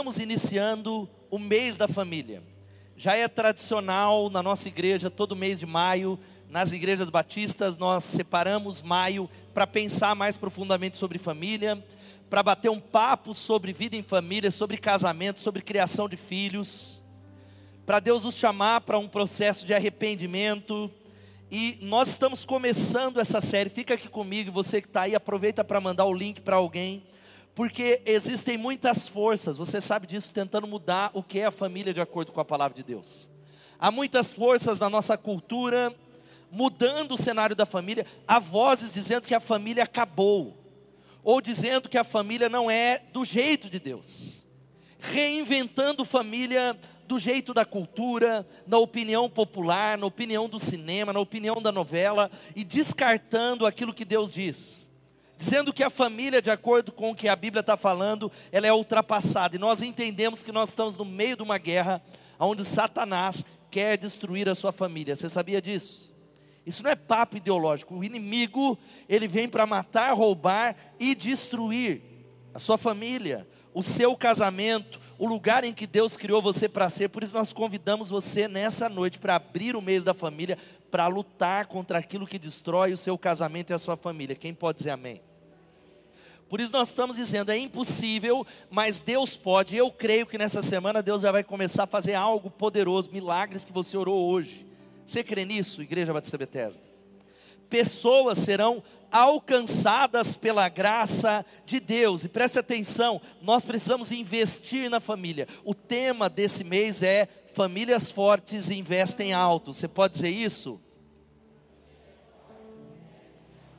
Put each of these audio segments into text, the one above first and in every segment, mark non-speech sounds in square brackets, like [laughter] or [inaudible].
estamos iniciando o mês da família. Já é tradicional na nossa igreja, todo mês de maio, nas igrejas batistas, nós separamos maio para pensar mais profundamente sobre família, para bater um papo sobre vida em família, sobre casamento, sobre criação de filhos, para Deus nos chamar para um processo de arrependimento. E nós estamos começando essa série. Fica aqui comigo, você que está aí, aproveita para mandar o link para alguém porque existem muitas forças, você sabe disso, tentando mudar o que é a família de acordo com a palavra de Deus. Há muitas forças na nossa cultura mudando o cenário da família, há vozes dizendo que a família acabou, ou dizendo que a família não é do jeito de Deus, reinventando família do jeito da cultura, na opinião popular, na opinião do cinema, na opinião da novela, e descartando aquilo que Deus diz dizendo que a família, de acordo com o que a Bíblia está falando, ela é ultrapassada. E nós entendemos que nós estamos no meio de uma guerra onde Satanás quer destruir a sua família. Você sabia disso? Isso não é papo ideológico. O inimigo, ele vem para matar, roubar e destruir a sua família, o seu casamento, o lugar em que Deus criou você para ser. Por isso nós convidamos você nessa noite para abrir o mês da família, para lutar contra aquilo que destrói o seu casamento e a sua família. Quem pode dizer amém? Por isso nós estamos dizendo, é impossível, mas Deus pode. Eu creio que nessa semana Deus já vai começar a fazer algo poderoso, milagres que você orou hoje. Você crê nisso, Igreja Batista Bethesda? Pessoas serão alcançadas pela graça de Deus. E preste atenção, nós precisamos investir na família. O tema desse mês é famílias fortes investem alto. Você pode dizer isso?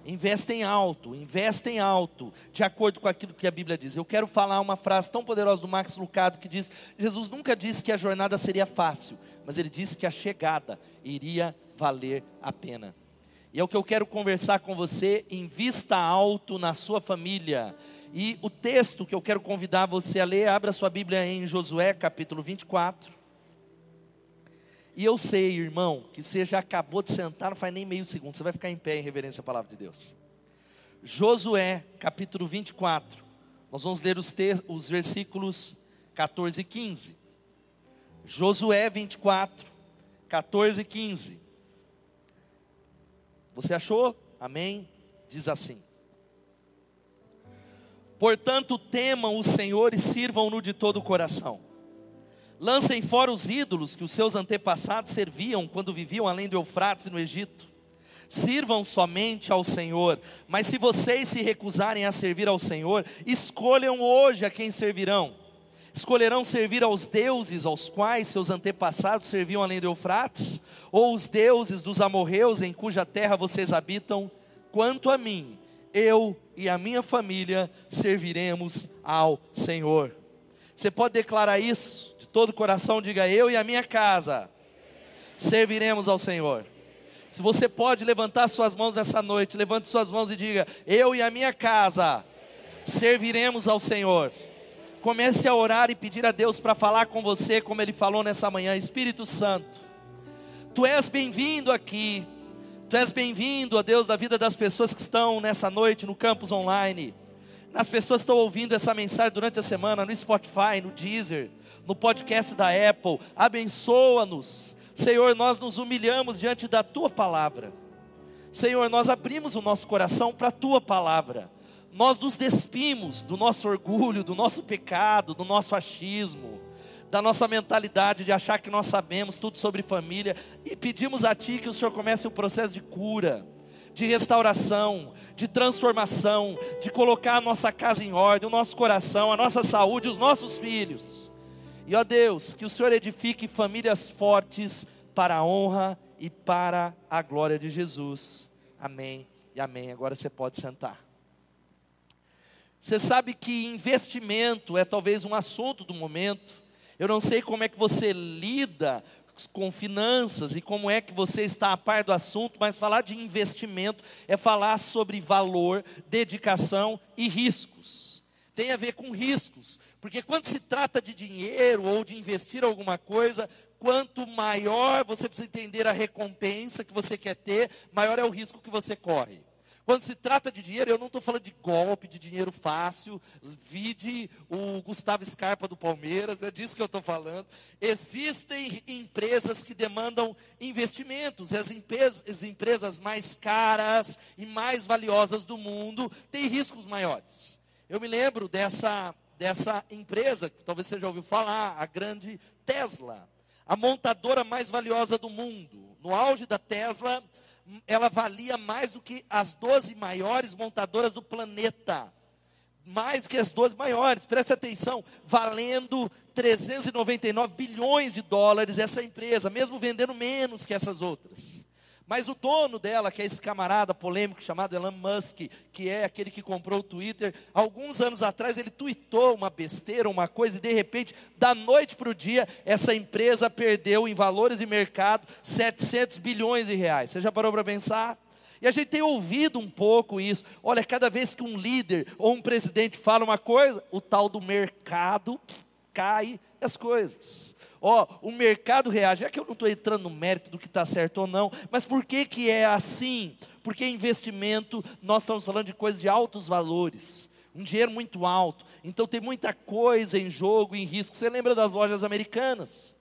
Investem alto, investem alto, de acordo com aquilo que a Bíblia diz. Eu quero falar uma frase tão poderosa do Max Lucado que diz: Jesus nunca disse que a jornada seria fácil, mas ele disse que a chegada iria valer a pena. E é o que eu quero conversar com você, invista alto na sua família. E o texto que eu quero convidar você a ler, abra sua Bíblia em Josué capítulo 24. E eu sei, irmão, que você já acabou de sentar, não faz nem meio segundo, você vai ficar em pé em reverência à palavra de Deus. Josué, capítulo 24. Nós vamos ler os, os versículos 14 e 15. Josué 24, 14 e 15. Você achou? Amém? Diz assim: Portanto, temam o Senhor e sirvam-no de todo o coração Lancem fora os ídolos que os seus antepassados serviam quando viviam além do Eufrates no Egito. Sirvam somente ao Senhor, mas se vocês se recusarem a servir ao Senhor, escolham hoje a quem servirão. Escolherão servir aos deuses aos quais seus antepassados serviam além do Eufrates, ou os deuses dos amorreus em cuja terra vocês habitam? Quanto a mim, eu e a minha família serviremos ao Senhor. Você pode declarar isso de todo o coração, diga eu e a minha casa serviremos ao Senhor. Se você pode levantar suas mãos nessa noite, levante suas mãos e diga: Eu e a minha casa serviremos ao Senhor. Comece a orar e pedir a Deus para falar com você, como Ele falou nessa manhã. Espírito Santo, Tu és bem-vindo aqui. Tu és bem-vindo, a Deus, da vida das pessoas que estão nessa noite no campus online. As pessoas estão ouvindo essa mensagem durante a semana no Spotify, no Deezer, no podcast da Apple. Abençoa-nos. Senhor, nós nos humilhamos diante da tua palavra. Senhor, nós abrimos o nosso coração para a tua palavra. Nós nos despimos do nosso orgulho, do nosso pecado, do nosso achismo, da nossa mentalidade de achar que nós sabemos tudo sobre família e pedimos a Ti que o Senhor comece o processo de cura de restauração, de transformação, de colocar a nossa casa em ordem, o nosso coração, a nossa saúde, os nossos filhos. E ó Deus, que o Senhor edifique famílias fortes para a honra e para a glória de Jesus. Amém e amém. Agora você pode sentar. Você sabe que investimento é talvez um assunto do momento. Eu não sei como é que você lida com finanças e como é que você está a par do assunto, mas falar de investimento é falar sobre valor, dedicação e riscos. Tem a ver com riscos, porque quando se trata de dinheiro ou de investir alguma coisa, quanto maior você precisa entender a recompensa que você quer ter, maior é o risco que você corre. Quando se trata de dinheiro, eu não estou falando de golpe, de dinheiro fácil. Vide o Gustavo Scarpa do Palmeiras, é disso que eu estou falando. Existem empresas que demandam investimentos. E as empresas, as empresas mais caras e mais valiosas do mundo têm riscos maiores. Eu me lembro dessa, dessa empresa, que talvez você já ouviu falar, a grande Tesla. A montadora mais valiosa do mundo. No auge da Tesla, ela valia mais do que as 12 maiores montadoras do planeta. Mais do que as 12 maiores, preste atenção, valendo 399 bilhões de dólares essa empresa, mesmo vendendo menos que essas outras. Mas o dono dela, que é esse camarada polêmico chamado Elon Musk, que é aquele que comprou o Twitter, alguns anos atrás ele tweetou uma besteira, uma coisa, e de repente, da noite para o dia, essa empresa perdeu em valores de mercado 700 bilhões de reais. Você já parou para pensar? E a gente tem ouvido um pouco isso. Olha, cada vez que um líder ou um presidente fala uma coisa, o tal do mercado cai as coisas. Ó, o mercado reage. É que eu não estou entrando no mérito do que está certo ou não, mas por que, que é assim? Porque investimento, nós estamos falando de coisas de altos valores, um dinheiro muito alto. Então tem muita coisa em jogo, em risco. Você lembra das lojas americanas?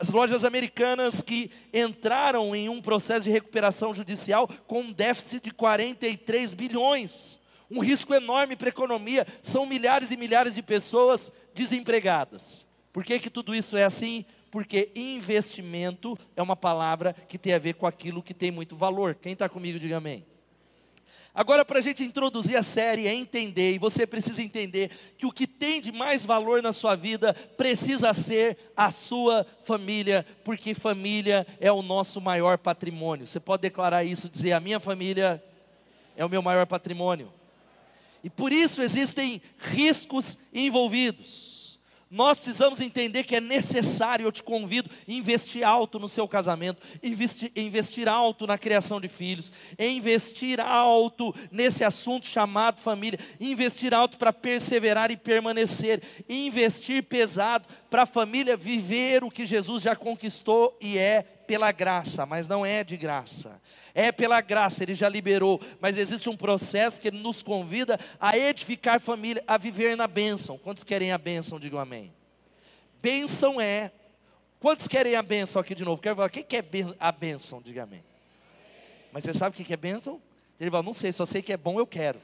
As lojas americanas que entraram em um processo de recuperação judicial com um déficit de 43 bilhões. Um risco enorme para a economia. São milhares e milhares de pessoas desempregadas. Por que, que tudo isso é assim? Porque investimento é uma palavra que tem a ver com aquilo que tem muito valor. Quem está comigo, diga amém. Agora, para a gente introduzir a série, é entender, e você precisa entender, que o que tem de mais valor na sua vida precisa ser a sua família, porque família é o nosso maior patrimônio. Você pode declarar isso, dizer: a minha família é o meu maior patrimônio. E por isso existem riscos envolvidos. Nós precisamos entender que é necessário, eu te convido, investir alto no seu casamento, investir, investir alto na criação de filhos, investir alto nesse assunto chamado família, investir alto para perseverar e permanecer, investir pesado para a família viver o que Jesus já conquistou e é pela graça, mas não é de graça. É pela graça, Ele já liberou, mas existe um processo que Ele nos convida a edificar família, a viver na bênção. Quantos querem a bênção? Digam amém. Bênção é. Quantos querem a bênção aqui de novo? Quero falar, o que é a bênção? Diga amém. Mas você sabe o que é bênção? Ele fala, não sei, só sei que é bom, eu quero.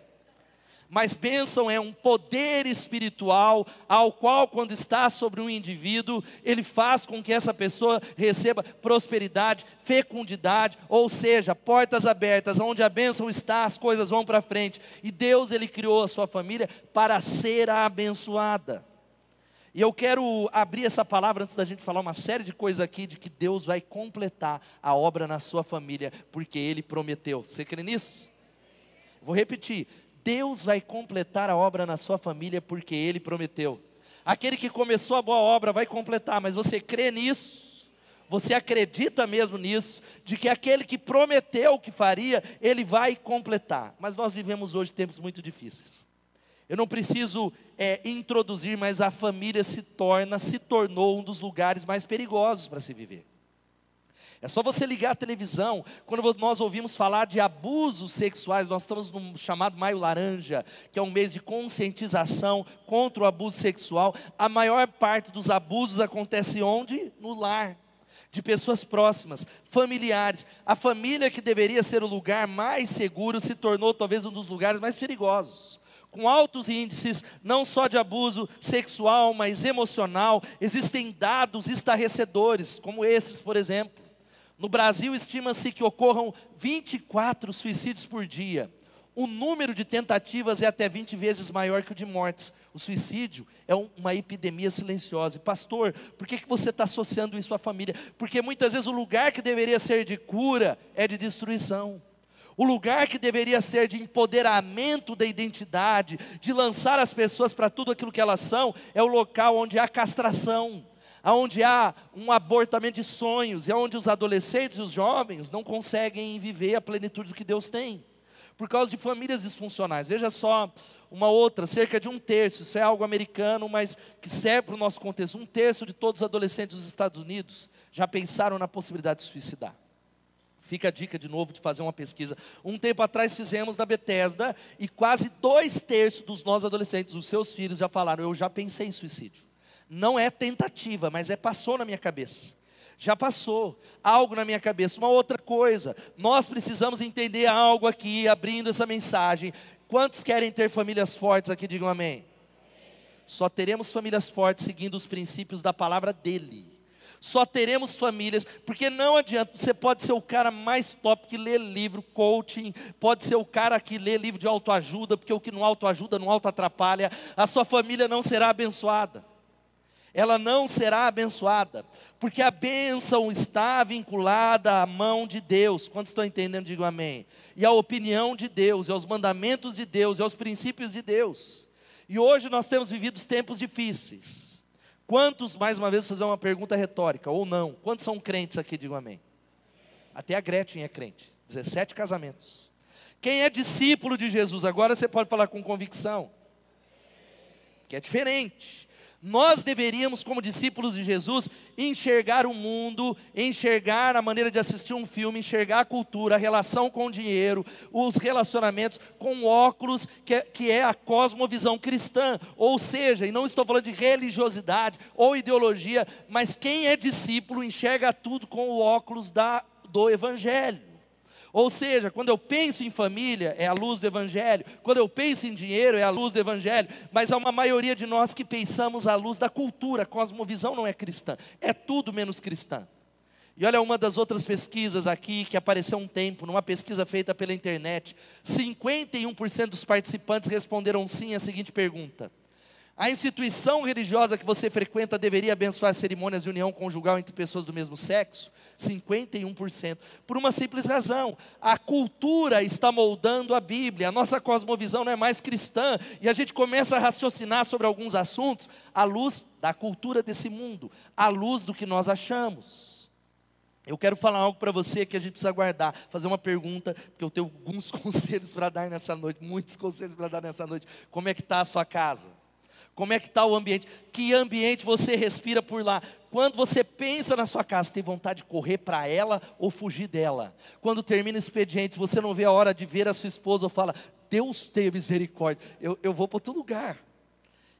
Mas bênção é um poder espiritual ao qual, quando está sobre um indivíduo, ele faz com que essa pessoa receba prosperidade, fecundidade, ou seja, portas abertas, onde a bênção está, as coisas vão para frente. E Deus, ele criou a sua família para ser abençoada. E eu quero abrir essa palavra antes da gente falar uma série de coisas aqui, de que Deus vai completar a obra na sua família, porque Ele prometeu. Você crê nisso? Vou repetir Deus vai completar a obra na sua família porque Ele prometeu. Aquele que começou a boa obra vai completar, mas você crê nisso? Você acredita mesmo nisso? De que aquele que prometeu que faria, Ele vai completar. Mas nós vivemos hoje tempos muito difíceis. Eu não preciso é, introduzir, mas a família se torna, se tornou um dos lugares mais perigosos para se viver. É só você ligar a televisão, quando nós ouvimos falar de abusos sexuais, nós estamos no chamado Maio Laranja, que é um mês de conscientização contra o abuso sexual. A maior parte dos abusos acontece onde? No lar de pessoas próximas, familiares. A família que deveria ser o lugar mais seguro se tornou talvez um dos lugares mais perigosos. Com altos índices, não só de abuso sexual, mas emocional, existem dados estarrecedores, como esses, por exemplo. No Brasil, estima-se que ocorram 24 suicídios por dia. O número de tentativas é até 20 vezes maior que o de mortes. O suicídio é uma epidemia silenciosa. pastor, por que, que você está associando isso à família? Porque muitas vezes o lugar que deveria ser de cura é de destruição. O lugar que deveria ser de empoderamento da identidade, de lançar as pessoas para tudo aquilo que elas são, é o local onde há castração onde há um abortamento de sonhos, e onde os adolescentes e os jovens não conseguem viver a plenitude do que Deus tem, por causa de famílias disfuncionais. Veja só uma outra, cerca de um terço, isso é algo americano, mas que serve para o nosso contexto. Um terço de todos os adolescentes dos Estados Unidos já pensaram na possibilidade de suicidar. Fica a dica de novo de fazer uma pesquisa. Um tempo atrás fizemos na Bethesda e quase dois terços dos nossos adolescentes, os seus filhos, já falaram: Eu já pensei em suicídio. Não é tentativa, mas é passou na minha cabeça. Já passou algo na minha cabeça. Uma outra coisa, nós precisamos entender algo aqui, abrindo essa mensagem. Quantos querem ter famílias fortes aqui? Digam amém. Só teremos famílias fortes seguindo os princípios da palavra dele só teremos famílias, porque não adianta, você pode ser o cara mais top que lê livro, coaching, pode ser o cara que lê livro de autoajuda, porque o que não autoajuda não auto atrapalha, a sua família não será abençoada. Ela não será abençoada, porque a bênção está vinculada à mão de Deus. Quantos estão entendendo? Digo amém. E à opinião de Deus, e aos mandamentos de Deus, e aos princípios de Deus. E hoje nós temos vivido tempos difíceis. Quantos, mais uma vez, fazer uma pergunta retórica, ou não, quantos são crentes aqui, digam amém? Até a Gretchen é crente, 17 casamentos. Quem é discípulo de Jesus, agora você pode falar com convicção, que é diferente. Nós deveríamos, como discípulos de Jesus, enxergar o mundo, enxergar a maneira de assistir um filme, enxergar a cultura, a relação com o dinheiro, os relacionamentos com óculos, que é, que é a cosmovisão cristã. Ou seja, e não estou falando de religiosidade ou ideologia, mas quem é discípulo enxerga tudo com o óculos da, do Evangelho. Ou seja, quando eu penso em família, é a luz do Evangelho. Quando eu penso em dinheiro, é a luz do Evangelho. Mas há uma maioria de nós que pensamos à luz da cultura. A cosmovisão não é cristã. É tudo menos cristã. E olha uma das outras pesquisas aqui que apareceu um tempo, numa pesquisa feita pela internet. 51% dos participantes responderam sim à seguinte pergunta: A instituição religiosa que você frequenta deveria abençoar cerimônias de união conjugal entre pessoas do mesmo sexo? 51%. Por uma simples razão: a cultura está moldando a Bíblia, a nossa cosmovisão não é mais cristã, e a gente começa a raciocinar sobre alguns assuntos à luz da cultura desse mundo, à luz do que nós achamos. Eu quero falar algo para você que a gente precisa guardar, fazer uma pergunta, porque eu tenho alguns [laughs] conselhos para dar nessa noite, muitos conselhos para dar nessa noite. Como é que está a sua casa? Como é que está o ambiente? Que ambiente você respira por lá? Quando você pensa na sua casa, tem vontade de correr para ela ou fugir dela? Quando termina o expediente, você não vê a hora de ver a sua esposa ou fala, Deus tenha misericórdia, eu, eu vou para outro lugar.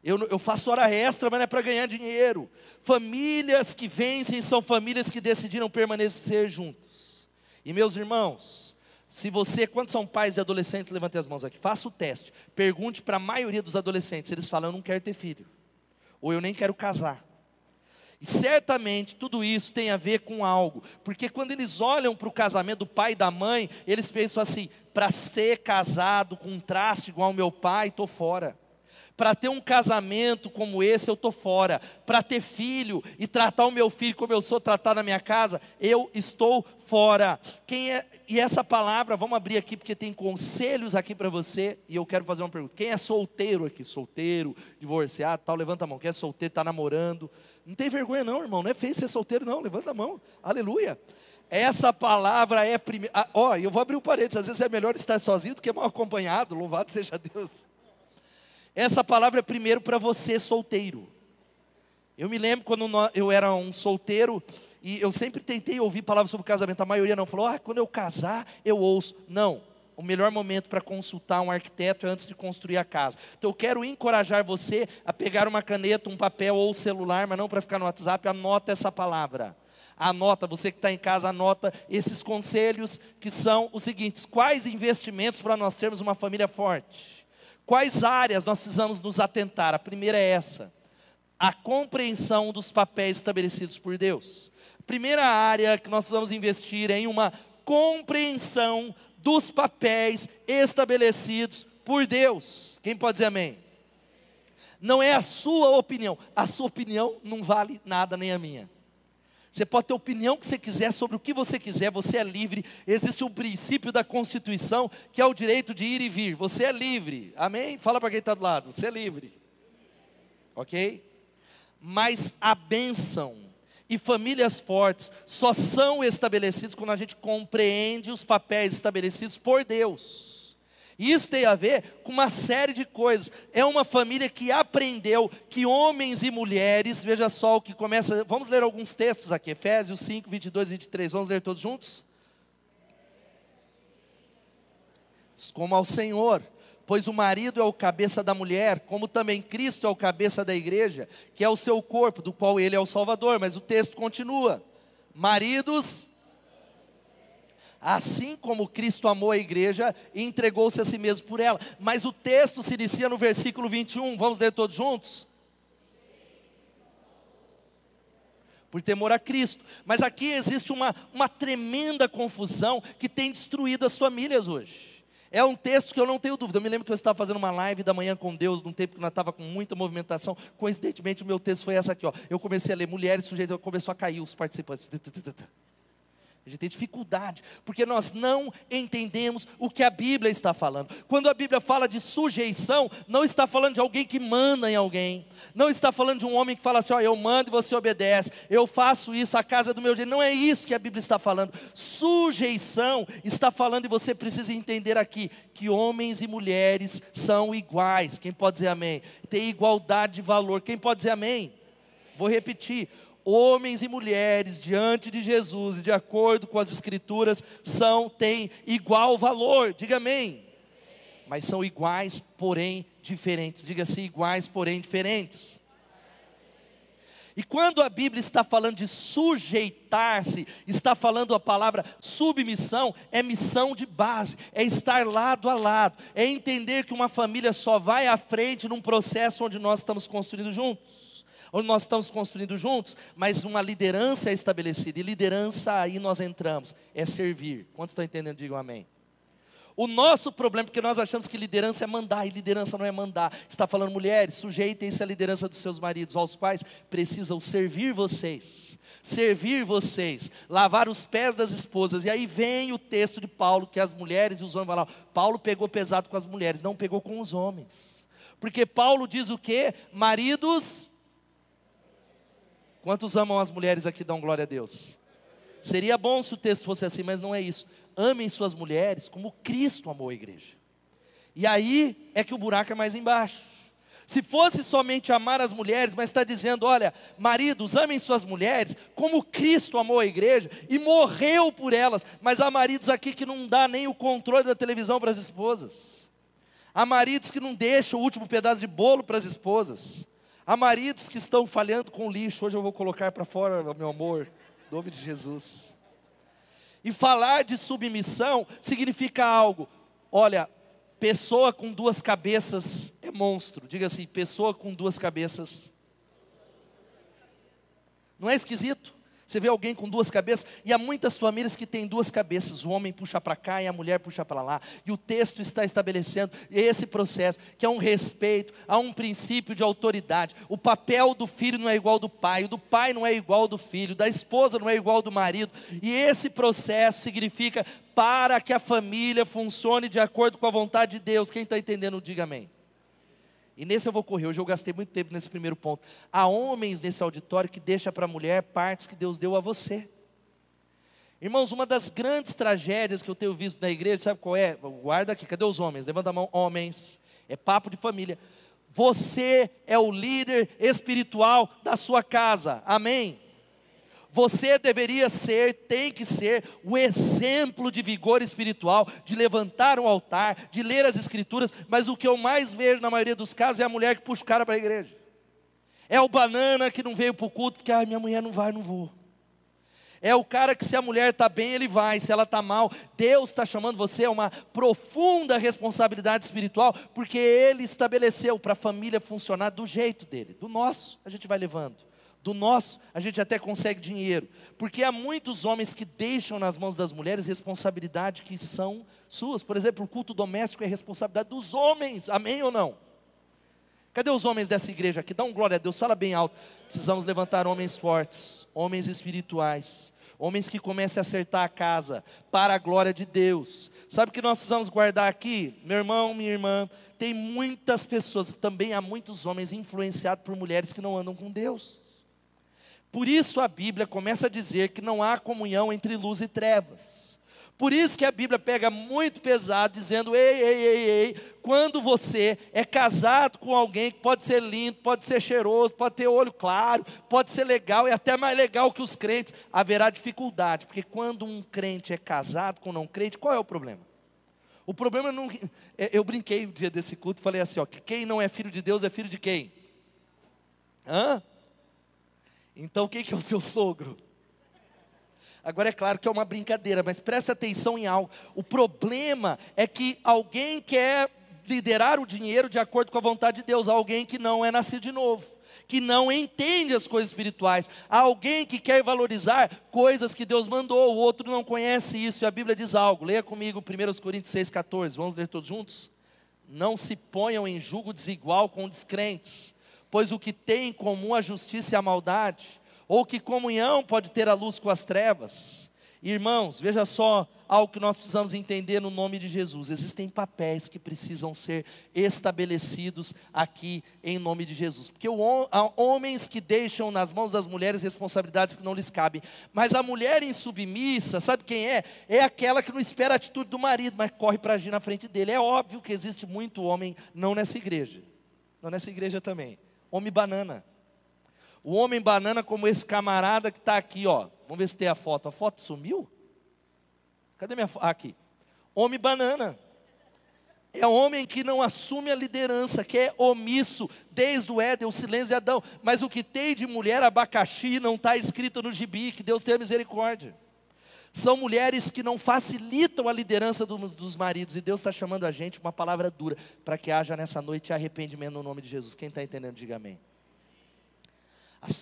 Eu, eu, faço hora extra, mas não é para ganhar dinheiro. Famílias que vencem são famílias que decidiram permanecer juntos. E meus irmãos, se você, quantos são pais de adolescentes, levante as mãos aqui. Faça o teste. Pergunte para a maioria dos adolescentes. Eles falam, eu não quero ter filho. Ou eu nem quero casar. E certamente tudo isso tem a ver com algo. Porque quando eles olham para o casamento do pai e da mãe, eles pensam assim: para ser casado com um traste igual ao meu pai, estou fora. Para ter um casamento como esse, eu estou fora. Para ter filho e tratar o meu filho como eu sou tratado na minha casa, eu estou fora. Quem é, e essa palavra, vamos abrir aqui, porque tem conselhos aqui para você. E eu quero fazer uma pergunta: quem é solteiro aqui? Solteiro, divorciado, tal, levanta a mão. Quem é solteiro, está namorando. Não tem vergonha, não, irmão. Não é feio ser solteiro, não. Levanta a mão. Aleluia. Essa palavra é primeiro. Ah, ó, eu vou abrir um parênteses. Às vezes é melhor estar sozinho do que mal acompanhado. Louvado seja Deus. Essa palavra é primeiro para você solteiro. Eu me lembro quando eu era um solteiro e eu sempre tentei ouvir palavras sobre casamento. A maioria não falou, ah, quando eu casar eu ouço. Não, o melhor momento para consultar um arquiteto é antes de construir a casa. Então eu quero encorajar você a pegar uma caneta, um papel ou celular, mas não para ficar no WhatsApp, anota essa palavra. Anota, você que está em casa, anota esses conselhos que são os seguintes: quais investimentos para nós termos uma família forte? Quais áreas nós precisamos nos atentar? A primeira é essa: a compreensão dos papéis estabelecidos por Deus. Primeira área que nós precisamos investir é em uma compreensão dos papéis estabelecidos por Deus. Quem pode dizer amém? Não é a sua opinião, a sua opinião não vale nada nem a minha. Você pode ter a opinião que você quiser sobre o que você quiser, você é livre. Existe um princípio da Constituição que é o direito de ir e vir. Você é livre. Amém? Fala para quem está do lado. Você é livre. Ok? Mas a bênção e famílias fortes só são estabelecidas quando a gente compreende os papéis estabelecidos por Deus. Isso tem a ver com uma série de coisas. É uma família que aprendeu que homens e mulheres, veja só o que começa. Vamos ler alguns textos aqui, Efésios 5, 22 e 23. Vamos ler todos juntos? como ao Senhor. Pois o marido é o cabeça da mulher, como também Cristo é o cabeça da igreja, que é o seu corpo, do qual ele é o Salvador. Mas o texto continua: Maridos, assim como Cristo amou a igreja e entregou-se a si mesmo por ela. Mas o texto se inicia no versículo 21, vamos ler todos juntos? Por temor a Cristo. Mas aqui existe uma, uma tremenda confusão que tem destruído as famílias hoje. É um texto que eu não tenho dúvida. Eu me lembro que eu estava fazendo uma live da manhã com Deus, num tempo que nós estava com muita movimentação. Coincidentemente, o meu texto foi essa aqui. Ó. Eu comecei a ler mulheres, sujeito começou a cair os participantes. A gente tem dificuldade, porque nós não entendemos o que a Bíblia está falando. Quando a Bíblia fala de sujeição, não está falando de alguém que manda em alguém, não está falando de um homem que fala assim: ó, eu mando e você obedece, eu faço isso, a casa é do meu jeito. Não é isso que a Bíblia está falando. Sujeição está falando, e você precisa entender aqui, que homens e mulheres são iguais. Quem pode dizer amém? Tem igualdade de valor. Quem pode dizer amém? Vou repetir homens e mulheres diante de Jesus, e de acordo com as escrituras, são têm igual valor. Diga amém. Mas são iguais, porém diferentes. Diga assim, iguais, porém diferentes. E quando a Bíblia está falando de sujeitar-se, está falando a palavra submissão, é missão de base, é estar lado a lado, é entender que uma família só vai à frente num processo onde nós estamos construindo juntos onde nós estamos construindo juntos, mas uma liderança é estabelecida, e liderança aí nós entramos, é servir. Quantos estão entendendo? Digam amém. O nosso problema, porque nós achamos que liderança é mandar, e liderança não é mandar. Está falando, mulheres, sujeitem-se à liderança dos seus maridos, aos quais precisam servir vocês. Servir vocês, lavar os pés das esposas. E aí vem o texto de Paulo, que as mulheres e os homens falam. Paulo pegou pesado com as mulheres, não pegou com os homens. Porque Paulo diz o que? Maridos, Quantos amam as mulheres aqui dão glória a Deus? Seria bom se o texto fosse assim, mas não é isso. Amem suas mulheres como Cristo amou a igreja. E aí é que o buraco é mais embaixo. Se fosse somente amar as mulheres, mas está dizendo: olha, maridos, amem suas mulheres como Cristo amou a igreja e morreu por elas. Mas há maridos aqui que não dá nem o controle da televisão para as esposas. Há maridos que não deixam o último pedaço de bolo para as esposas. Há maridos que estão falhando com lixo. Hoje eu vou colocar para fora, meu amor, em nome de Jesus. E falar de submissão significa algo. Olha, pessoa com duas cabeças é monstro. Diga assim: pessoa com duas cabeças. Não é esquisito? Você vê alguém com duas cabeças, e há muitas famílias que têm duas cabeças, o homem puxa para cá e a mulher puxa para lá, e o texto está estabelecendo esse processo, que é um respeito, há um princípio de autoridade. O papel do filho não é igual ao do pai, o do pai não é igual ao do filho, da esposa não é igual ao do marido, e esse processo significa para que a família funcione de acordo com a vontade de Deus. Quem está entendendo, diga amém. E nesse eu vou correr, hoje eu gastei muito tempo nesse primeiro ponto. Há homens nesse auditório que deixa para a mulher partes que Deus deu a você. Irmãos, uma das grandes tragédias que eu tenho visto na igreja, sabe qual é? Guarda aqui, cadê os homens? Levanta a mão, homens. É papo de família. Você é o líder espiritual da sua casa. Amém? Você deveria ser, tem que ser, o exemplo de vigor espiritual, de levantar um altar, de ler as escrituras, mas o que eu mais vejo na maioria dos casos é a mulher que puxa o cara para a igreja. É o banana que não veio para o culto, porque ah, minha mulher não vai, não vou. É o cara que se a mulher está bem, ele vai, se ela está mal, Deus está chamando você a uma profunda responsabilidade espiritual, porque Ele estabeleceu para a família funcionar do jeito dele, do nosso, a gente vai levando do nosso, a gente até consegue dinheiro. Porque há muitos homens que deixam nas mãos das mulheres responsabilidade que são suas. Por exemplo, o culto doméstico é responsabilidade dos homens. Amém ou não? Cadê os homens dessa igreja aqui? Dá um glória a Deus, fala bem alto. Precisamos levantar homens fortes, homens espirituais, homens que comecem a acertar a casa para a glória de Deus. Sabe o que nós precisamos guardar aqui? Meu irmão, minha irmã, tem muitas pessoas, também há muitos homens influenciados por mulheres que não andam com Deus. Por isso a Bíblia começa a dizer que não há comunhão entre luz e trevas. Por isso que a Bíblia pega muito pesado, dizendo: ei, ei, ei, ei, quando você é casado com alguém que pode ser lindo, pode ser cheiroso, pode ter olho claro, pode ser legal e até mais legal que os crentes, haverá dificuldade, porque quando um crente é casado com um não crente, qual é o problema? O problema não. é, Eu brinquei o dia desse culto e falei assim: ó, que quem não é filho de Deus é filho de quem? Hã? Então quem que é o seu sogro? Agora é claro que é uma brincadeira, mas preste atenção em algo. O problema é que alguém quer liderar o dinheiro de acordo com a vontade de Deus, alguém que não é nascido de novo, que não entende as coisas espirituais, alguém que quer valorizar coisas que Deus mandou, o outro não conhece isso, e a Bíblia diz algo. Leia comigo 1 Coríntios 6,14. Vamos ler todos juntos? Não se ponham em julgo desigual com descrentes, pois o que tem em comum a justiça e a maldade, ou que comunhão pode ter a luz com as trevas? Irmãos, veja só algo que nós precisamos entender no nome de Jesus. Existem papéis que precisam ser estabelecidos aqui em nome de Jesus. Porque o, há homens que deixam nas mãos das mulheres responsabilidades que não lhes cabem. Mas a mulher insubmissa, sabe quem é? É aquela que não espera a atitude do marido, mas corre para agir na frente dele. É óbvio que existe muito homem, não nessa igreja. Não nessa igreja também. Homem banana. O homem banana, como esse camarada que está aqui, ó. Vamos ver se tem a foto. A foto sumiu? Cadê minha foto? Ah, aqui. Homem banana. É homem que não assume a liderança, que é omisso, desde o Éden, o silêncio de Adão. Mas o que tem de mulher abacaxi não está escrito no gibi, que Deus tenha misericórdia. São mulheres que não facilitam a liderança dos, dos maridos, e Deus está chamando a gente uma palavra dura, para que haja nessa noite arrependimento no nome de Jesus. Quem está entendendo, diga amém.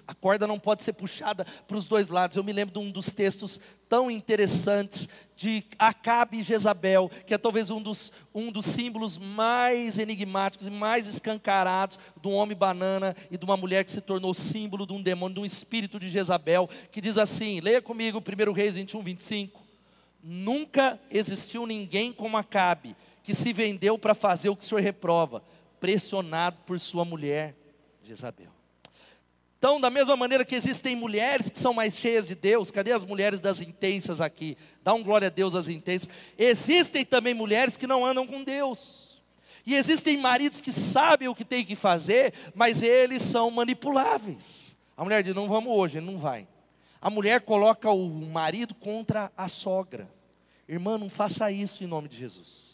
A corda não pode ser puxada para os dois lados. Eu me lembro de um dos textos tão interessantes de Acabe e Jezabel, que é talvez um dos, um dos símbolos mais enigmáticos e mais escancarados do homem banana e de uma mulher que se tornou símbolo de um demônio, de um espírito de Jezabel, que diz assim: leia comigo 1 Reis 21, 25. Nunca existiu ninguém como Acabe, que se vendeu para fazer o que o Senhor reprova, pressionado por sua mulher Jezabel. Então, da mesma maneira que existem mulheres que são mais cheias de Deus, cadê as mulheres das intensas aqui? Dá um glória a Deus às intensas. Existem também mulheres que não andam com Deus. E existem maridos que sabem o que tem que fazer, mas eles são manipuláveis. A mulher diz: não vamos hoje, ele não vai. A mulher coloca o marido contra a sogra. Irmã, não faça isso em nome de Jesus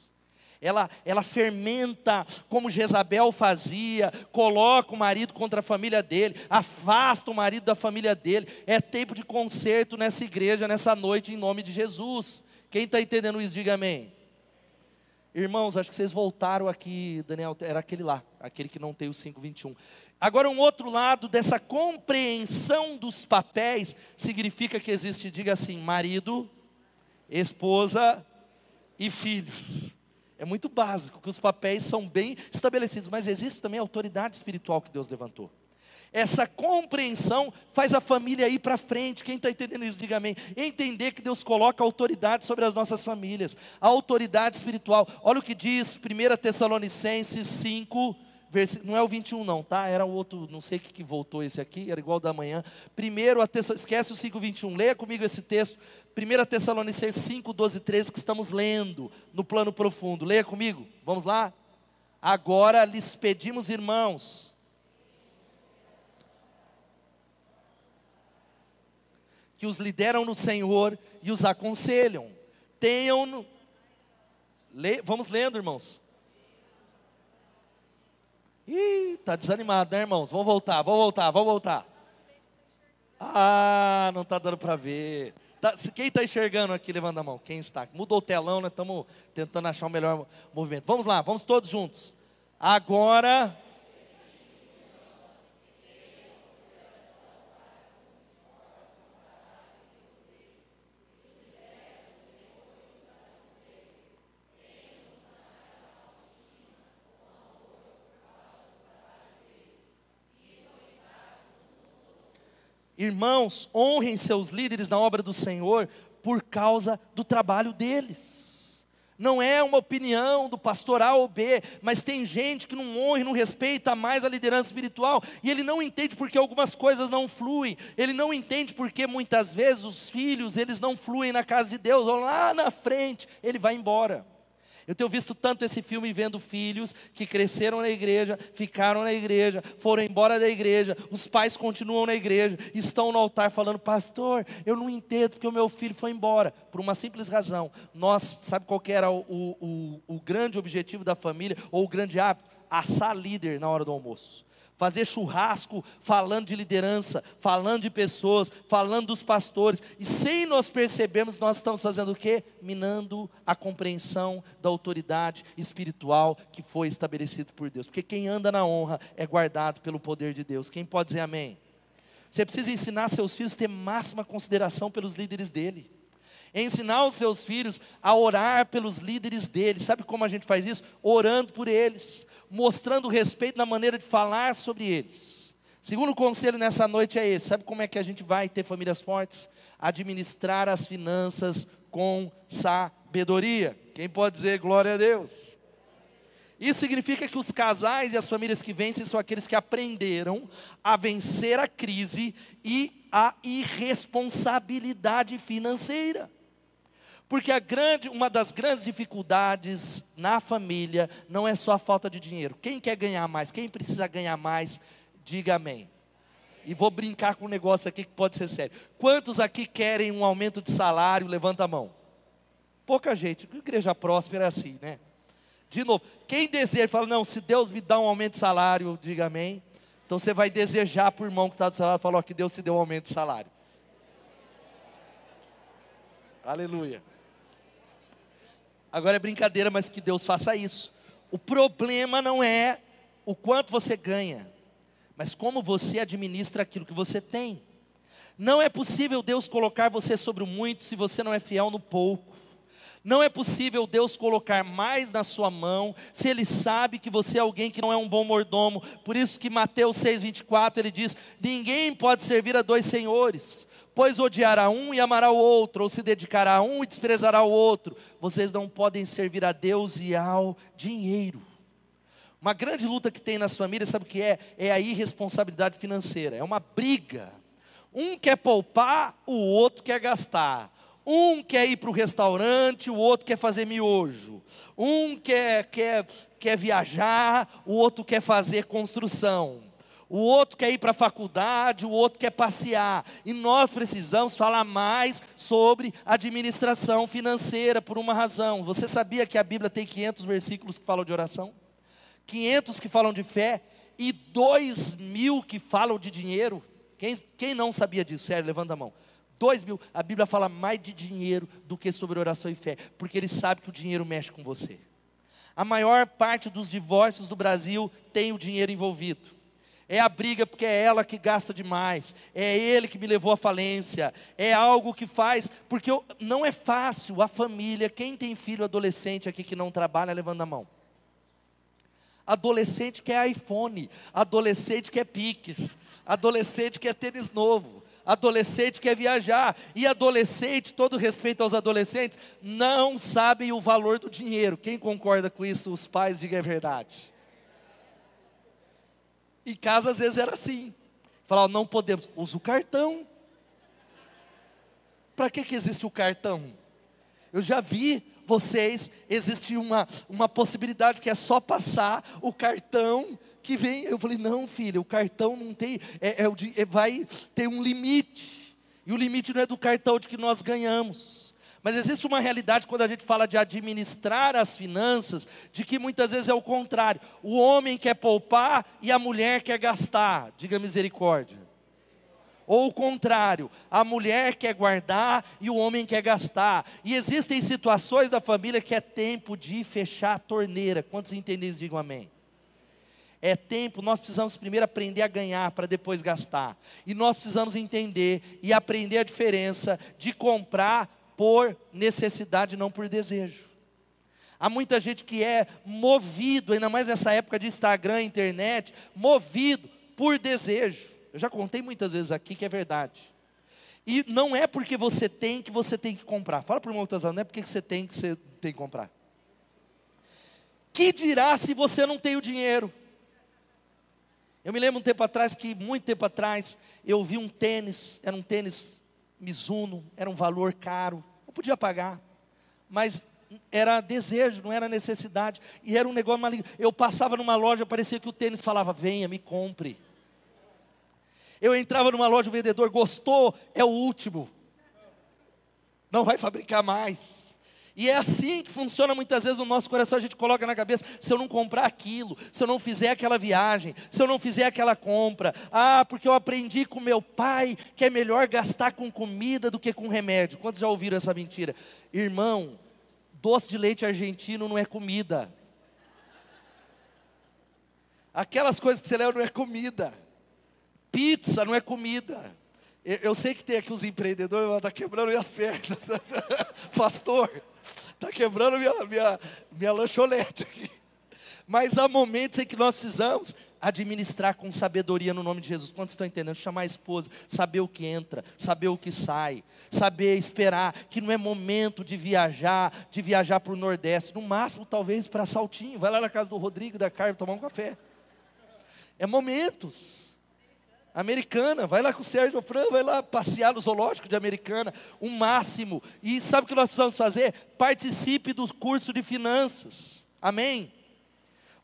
ela, ela fermenta como Jezabel fazia, coloca o marido contra a família dele, afasta o marido da família dele. É tempo de conserto nessa igreja, nessa noite, em nome de Jesus. Quem está entendendo isso, diga amém. Irmãos, acho que vocês voltaram aqui, Daniel, era aquele lá, aquele que não tem o 521. Agora, um outro lado dessa compreensão dos papéis, significa que existe, diga assim, marido, esposa e filhos. É muito básico, que os papéis são bem estabelecidos, mas existe também a autoridade espiritual que Deus levantou. Essa compreensão faz a família ir para frente. Quem está entendendo isso, diga amém. Entender que Deus coloca autoridade sobre as nossas famílias, a autoridade espiritual. Olha o que diz 1 Tessalonicenses 5, não é o 21 não, tá? Era o outro, não sei o que, que voltou esse aqui, era igual da manhã. Primeiro, a esquece o 5, 21. Leia comigo esse texto. 1 Tessalonicenses 5, 12 e 13, que estamos lendo no plano profundo. Leia comigo, vamos lá? Agora lhes pedimos, irmãos, que os lideram no Senhor e os aconselham. Tenham. No... Le... Vamos lendo, irmãos. Ih, está desanimado, né, irmãos? Vamos voltar, vamos voltar, vamos voltar. Ah, não está dando para ver. Tá, quem está enxergando aqui, levanta a mão. Quem está? Mudou o telão, nós estamos tentando achar o melhor movimento. Vamos lá, vamos todos juntos. Agora. Irmãos, honrem seus líderes na obra do Senhor por causa do trabalho deles. Não é uma opinião do pastor A ou B, mas tem gente que não honra e não respeita mais a liderança espiritual, e ele não entende porque algumas coisas não fluem, ele não entende porque muitas vezes os filhos, eles não fluem na casa de Deus, ou lá na frente, ele vai embora. Eu tenho visto tanto esse filme vendo filhos que cresceram na igreja, ficaram na igreja, foram embora da igreja, os pais continuam na igreja, estão no altar falando, pastor, eu não entendo porque o meu filho foi embora. Por uma simples razão. Nós, sabe qual era o, o, o grande objetivo da família, ou o grande hábito? Assar líder na hora do almoço fazer churrasco falando de liderança, falando de pessoas, falando dos pastores, e sem nós percebermos, nós estamos fazendo o quê? Minando a compreensão da autoridade espiritual que foi estabelecida por Deus. Porque quem anda na honra é guardado pelo poder de Deus. Quem pode dizer amém? Você precisa ensinar seus filhos a ter máxima consideração pelos líderes dele. Ensinar os seus filhos a orar pelos líderes dele. Sabe como a gente faz isso? Orando por eles mostrando respeito na maneira de falar sobre eles. Segundo conselho nessa noite é esse: sabe como é que a gente vai ter famílias fortes? Administrar as finanças com sabedoria. Quem pode dizer glória a Deus? Isso significa que os casais e as famílias que vencem são aqueles que aprenderam a vencer a crise e a irresponsabilidade financeira. Porque a grande, uma das grandes dificuldades na família não é só a falta de dinheiro. Quem quer ganhar mais? Quem precisa ganhar mais? Diga amém. E vou brincar com um negócio aqui que pode ser sério. Quantos aqui querem um aumento de salário? Levanta a mão. Pouca gente. Igreja próspera é assim, né? De novo, quem deseja, fala, não, se Deus me dá um aumento de salário, diga amém. Então você vai desejar por irmão que está do salário, fala, ó, que Deus te deu um aumento de salário. Aleluia. Agora é brincadeira, mas que Deus faça isso. O problema não é o quanto você ganha, mas como você administra aquilo que você tem. Não é possível Deus colocar você sobre o muito se você não é fiel no pouco. Não é possível Deus colocar mais na sua mão se Ele sabe que você é alguém que não é um bom mordomo. Por isso que Mateus 6,24 ele diz: Ninguém pode servir a dois senhores pois odiará um e amará o outro, ou se dedicará a um e desprezará o outro. Vocês não podem servir a Deus e ao dinheiro. Uma grande luta que tem nas famílias, sabe o que é? É a irresponsabilidade financeira, é uma briga. Um quer poupar, o outro quer gastar. Um quer ir para o restaurante, o outro quer fazer miojo. Um quer, quer, quer viajar, o outro quer fazer construção o outro quer ir para a faculdade, o outro quer passear. E nós precisamos falar mais sobre administração financeira por uma razão. Você sabia que a Bíblia tem 500 versículos que falam de oração? 500 que falam de fé e 2 mil que falam de dinheiro? Quem, quem não sabia disso? Sério, levanta a mão. 2 mil. A Bíblia fala mais de dinheiro do que sobre oração e fé, porque ele sabe que o dinheiro mexe com você. A maior parte dos divórcios do Brasil tem o dinheiro envolvido. É a briga porque é ela que gasta demais, é ele que me levou à falência, é algo que faz, porque eu, não é fácil a família. Quem tem filho adolescente aqui que não trabalha, levando a mão. Adolescente quer iPhone, adolescente quer Pix, adolescente quer tênis novo, adolescente quer viajar, e adolescente, todo respeito aos adolescentes, não sabem o valor do dinheiro. Quem concorda com isso? Os pais, diga a verdade. Em casa às vezes era assim. Falava, não podemos, usa o cartão. Para que, que existe o cartão? Eu já vi vocês, existe uma, uma possibilidade que é só passar o cartão que vem. Eu falei, não, filho, o cartão não tem, é, é, é, vai ter um limite. E o limite não é do cartão de que nós ganhamos. Mas existe uma realidade quando a gente fala de administrar as finanças, de que muitas vezes é o contrário. O homem quer poupar e a mulher quer gastar. Diga misericórdia. Ou o contrário, a mulher quer guardar e o homem quer gastar. E existem situações da família que é tempo de fechar a torneira. Quantos entendem? Digam amém. É tempo, nós precisamos primeiro aprender a ganhar para depois gastar. E nós precisamos entender e aprender a diferença de comprar por necessidade, não por desejo. Há muita gente que é movido, ainda mais nessa época de Instagram, internet, movido por desejo. Eu já contei muitas vezes aqui que é verdade. E não é porque você tem que você tem que comprar. Fala para o irmão que não é porque você tem que você tem que comprar. Que dirá se você não tem o dinheiro? Eu me lembro um tempo atrás que, muito tempo atrás, eu vi um tênis, era um tênis Mizuno, era um valor caro, eu podia pagar, mas era desejo, não era necessidade. E era um negócio maligno. Eu passava numa loja, parecia que o tênis falava: venha, me compre. Eu entrava numa loja, o vendedor gostou, é o último. Não vai fabricar mais. E é assim que funciona muitas vezes no nosso coração. A gente coloca na cabeça: se eu não comprar aquilo, se eu não fizer aquela viagem, se eu não fizer aquela compra, ah, porque eu aprendi com meu pai que é melhor gastar com comida do que com remédio. Quantos já ouviram essa mentira? Irmão, doce de leite argentino não é comida. Aquelas coisas que você leva não é comida. Pizza não é comida. Eu, sei que tem aqui os empreendedores, está quebrando minhas pernas. [laughs] Pastor, está [laughs] quebrando minha, minha, minha lanchonete aqui. Mas há momentos em que nós precisamos administrar com sabedoria no nome de Jesus. Quantos estão entendendo? Chamar a esposa, saber o que entra, saber o que sai, saber esperar, que não é momento de viajar, de viajar para o Nordeste, no máximo talvez para Saltinho, vai lá na casa do Rodrigo e da Carmen tomar um café. É momentos. Americana, vai lá com o Sérgio Fran, vai lá passear no zoológico de Americana, o máximo. E sabe o que nós precisamos fazer? Participe do curso de finanças. Amém?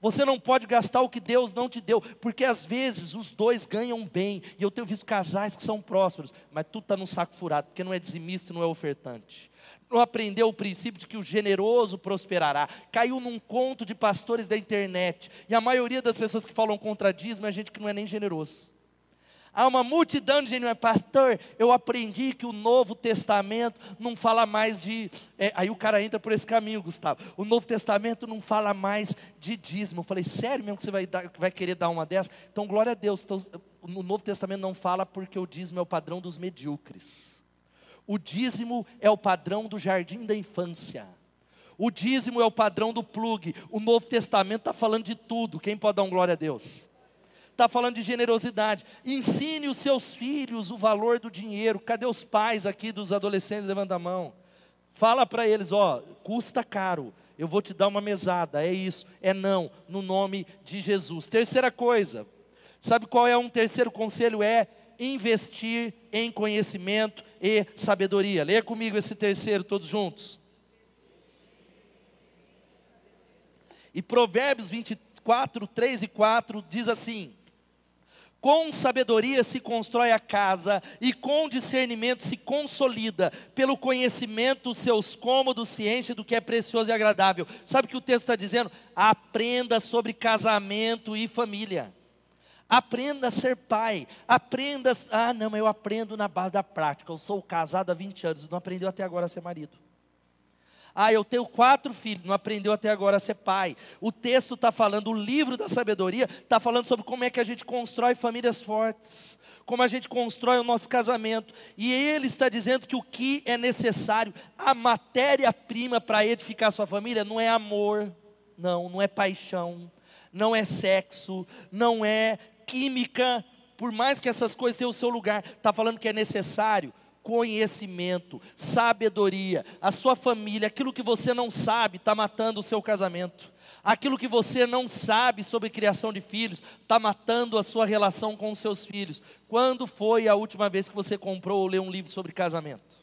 Você não pode gastar o que Deus não te deu, porque às vezes os dois ganham bem, e eu tenho visto casais que são prósperos, mas tudo está num saco furado, porque não é dizimista não é ofertante. Não aprendeu o princípio de que o generoso prosperará. Caiu num conto de pastores da internet, e a maioria das pessoas que falam contra dízimo é gente que não é nem generoso. Há uma multidão de gente, pastor, eu aprendi que o Novo Testamento não fala mais de. É, aí o cara entra por esse caminho, Gustavo. O Novo Testamento não fala mais de dízimo. Eu falei, sério mesmo que você vai, dar, vai querer dar uma dessa? Então, glória a Deus. Então, o Novo Testamento não fala porque o dízimo é o padrão dos medíocres. O dízimo é o padrão do jardim da infância. O dízimo é o padrão do plug. O Novo Testamento está falando de tudo. Quem pode dar um glória a Deus? Está falando de generosidade. Ensine os seus filhos o valor do dinheiro. Cadê os pais aqui dos adolescentes? Levanta a mão. Fala para eles, ó, custa caro. Eu vou te dar uma mesada, é isso, é não, no nome de Jesus. Terceira coisa, sabe qual é um terceiro conselho? É investir em conhecimento e sabedoria. Leia comigo esse terceiro, todos juntos. E Provérbios 24, 3 e 4 diz assim: com sabedoria se constrói a casa, e com discernimento se consolida. Pelo conhecimento, seus cômodos se enchem do que é precioso e agradável. Sabe o que o texto está dizendo? Aprenda sobre casamento e família. Aprenda a ser pai. Aprenda. Ah, não, eu aprendo na base da prática. Eu sou casado há 20 anos. Não aprendeu até agora a ser marido. Ah, eu tenho quatro filhos, não aprendeu até agora a ser pai. O texto está falando, o livro da sabedoria está falando sobre como é que a gente constrói famílias fortes, como a gente constrói o nosso casamento. E ele está dizendo que o que é necessário, a matéria-prima para edificar sua família, não é amor, não, não é paixão, não é sexo, não é química, por mais que essas coisas tenham o seu lugar, está falando que é necessário conhecimento, sabedoria, a sua família, aquilo que você não sabe está matando o seu casamento. Aquilo que você não sabe sobre criação de filhos está matando a sua relação com os seus filhos. Quando foi a última vez que você comprou ou leu um livro sobre casamento?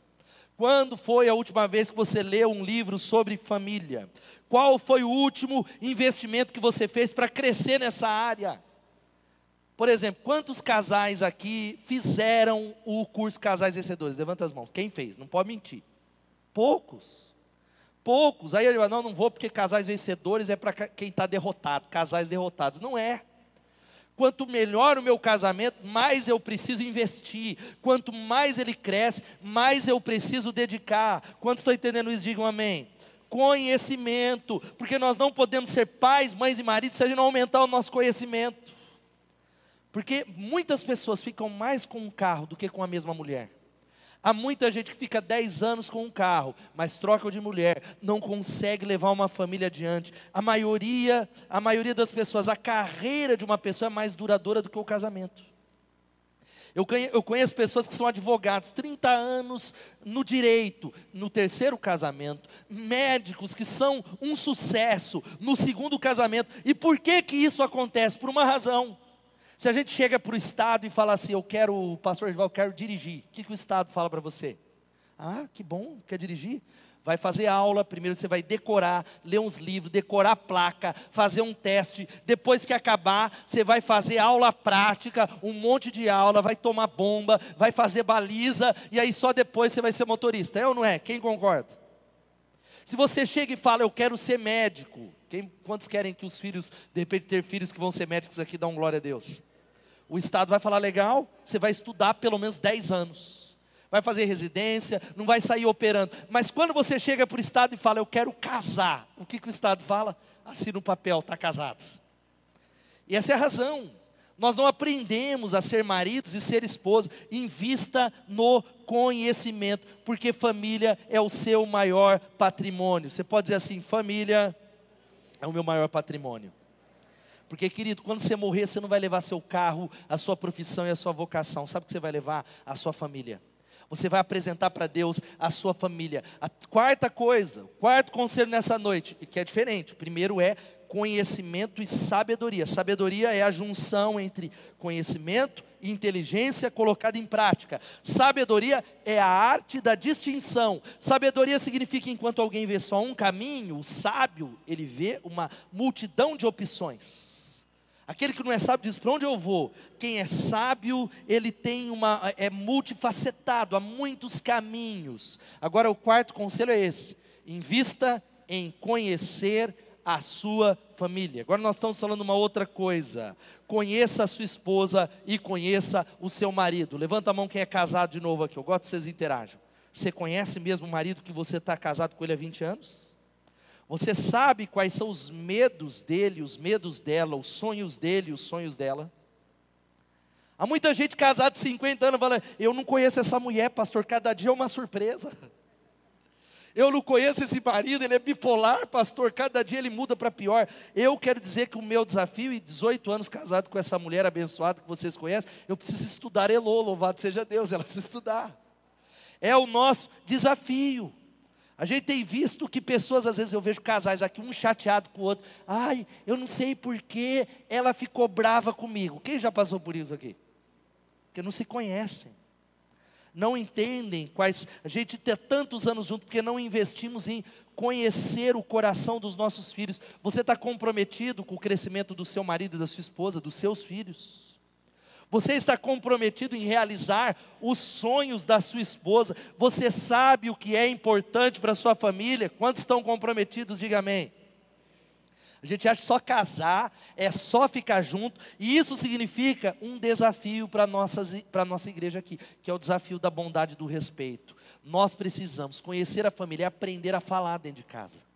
Quando foi a última vez que você leu um livro sobre família? Qual foi o último investimento que você fez para crescer nessa área? Por exemplo, quantos casais aqui fizeram o curso Casais Vencedores? Levanta as mãos. Quem fez? Não pode mentir. Poucos. Poucos. Aí ele vai, não, não vou porque casais vencedores é para quem está derrotado, casais derrotados. Não é. Quanto melhor o meu casamento, mais eu preciso investir. Quanto mais ele cresce, mais eu preciso dedicar. Quantos estão entendendo isso? Digam amém. Conhecimento, porque nós não podemos ser pais, mães e maridos se a gente não aumentar o nosso conhecimento. Porque muitas pessoas ficam mais com um carro do que com a mesma mulher. Há muita gente que fica 10 anos com um carro, mas troca de mulher, não consegue levar uma família adiante. A maioria, a maioria das pessoas, a carreira de uma pessoa é mais duradoura do que o casamento. Eu conheço, eu conheço pessoas que são advogados, 30 anos no direito, no terceiro casamento, médicos que são um sucesso no segundo casamento. E por que que isso acontece? Por uma razão. Se a gente chega para o Estado e fala assim, eu quero, pastor Edval, eu quero dirigir, o que, que o Estado fala para você? Ah, que bom, quer dirigir? Vai fazer aula, primeiro você vai decorar, ler uns livros, decorar a placa, fazer um teste. Depois que acabar, você vai fazer aula prática, um monte de aula, vai tomar bomba, vai fazer baliza, e aí só depois você vai ser motorista. É ou não é? Quem concorda? Se você chega e fala, eu quero ser médico, quem, quantos querem que os filhos, de repente, ter filhos que vão ser médicos aqui, dão glória a Deus? O Estado vai falar, legal, você vai estudar pelo menos 10 anos vai fazer residência, não vai sair operando. Mas quando você chega para o Estado e fala, eu quero casar, o que, que o Estado fala? Assina o papel, está casado. E essa é a razão. Nós não aprendemos a ser maridos e ser esposa. Invista no conhecimento, porque família é o seu maior patrimônio. Você pode dizer assim: família é o meu maior patrimônio. Porque, querido, quando você morrer, você não vai levar seu carro, a sua profissão e a sua vocação. Sabe o que você vai levar? A sua família você vai apresentar para Deus a sua família. A quarta coisa, o quarto conselho nessa noite, que é diferente. O primeiro é conhecimento e sabedoria. Sabedoria é a junção entre conhecimento e inteligência colocada em prática. Sabedoria é a arte da distinção. Sabedoria significa enquanto alguém vê só um caminho, o sábio, ele vê uma multidão de opções. Aquele que não é sábio diz: para onde eu vou? Quem é sábio, ele tem uma é multifacetado, há muitos caminhos. Agora o quarto conselho é esse: invista em conhecer a sua família. Agora nós estamos falando uma outra coisa. Conheça a sua esposa e conheça o seu marido. Levanta a mão quem é casado de novo aqui. Eu gosto que vocês interajam. Você conhece mesmo o marido que você está casado com ele há 20 anos? Você sabe quais são os medos dele, os medos dela, os sonhos dele, os sonhos dela? Há muita gente casada de 50 anos fala: Eu não conheço essa mulher, pastor, cada dia é uma surpresa. [laughs] Eu não conheço esse marido, ele é bipolar, pastor, cada dia ele muda para pior. Eu quero dizer que o meu desafio, e 18 anos casado com essa mulher abençoada que vocês conhecem, eu preciso estudar Elô, louvado seja Deus, ela precisa estudar. É o nosso desafio. A gente tem visto que pessoas, às vezes eu vejo casais aqui, um chateado com o outro. Ai, eu não sei por que ela ficou brava comigo. Quem já passou por isso aqui? Porque não se conhecem. Não entendem quais. A gente tem tantos anos junto porque não investimos em conhecer o coração dos nossos filhos. Você está comprometido com o crescimento do seu marido da sua esposa, dos seus filhos? Você está comprometido em realizar os sonhos da sua esposa. Você sabe o que é importante para sua família. Quantos estão comprometidos? Diga amém. A gente acha só casar, é só ficar junto, e isso significa um desafio para a nossa igreja aqui, que é o desafio da bondade e do respeito. Nós precisamos conhecer a família e aprender a falar dentro de casa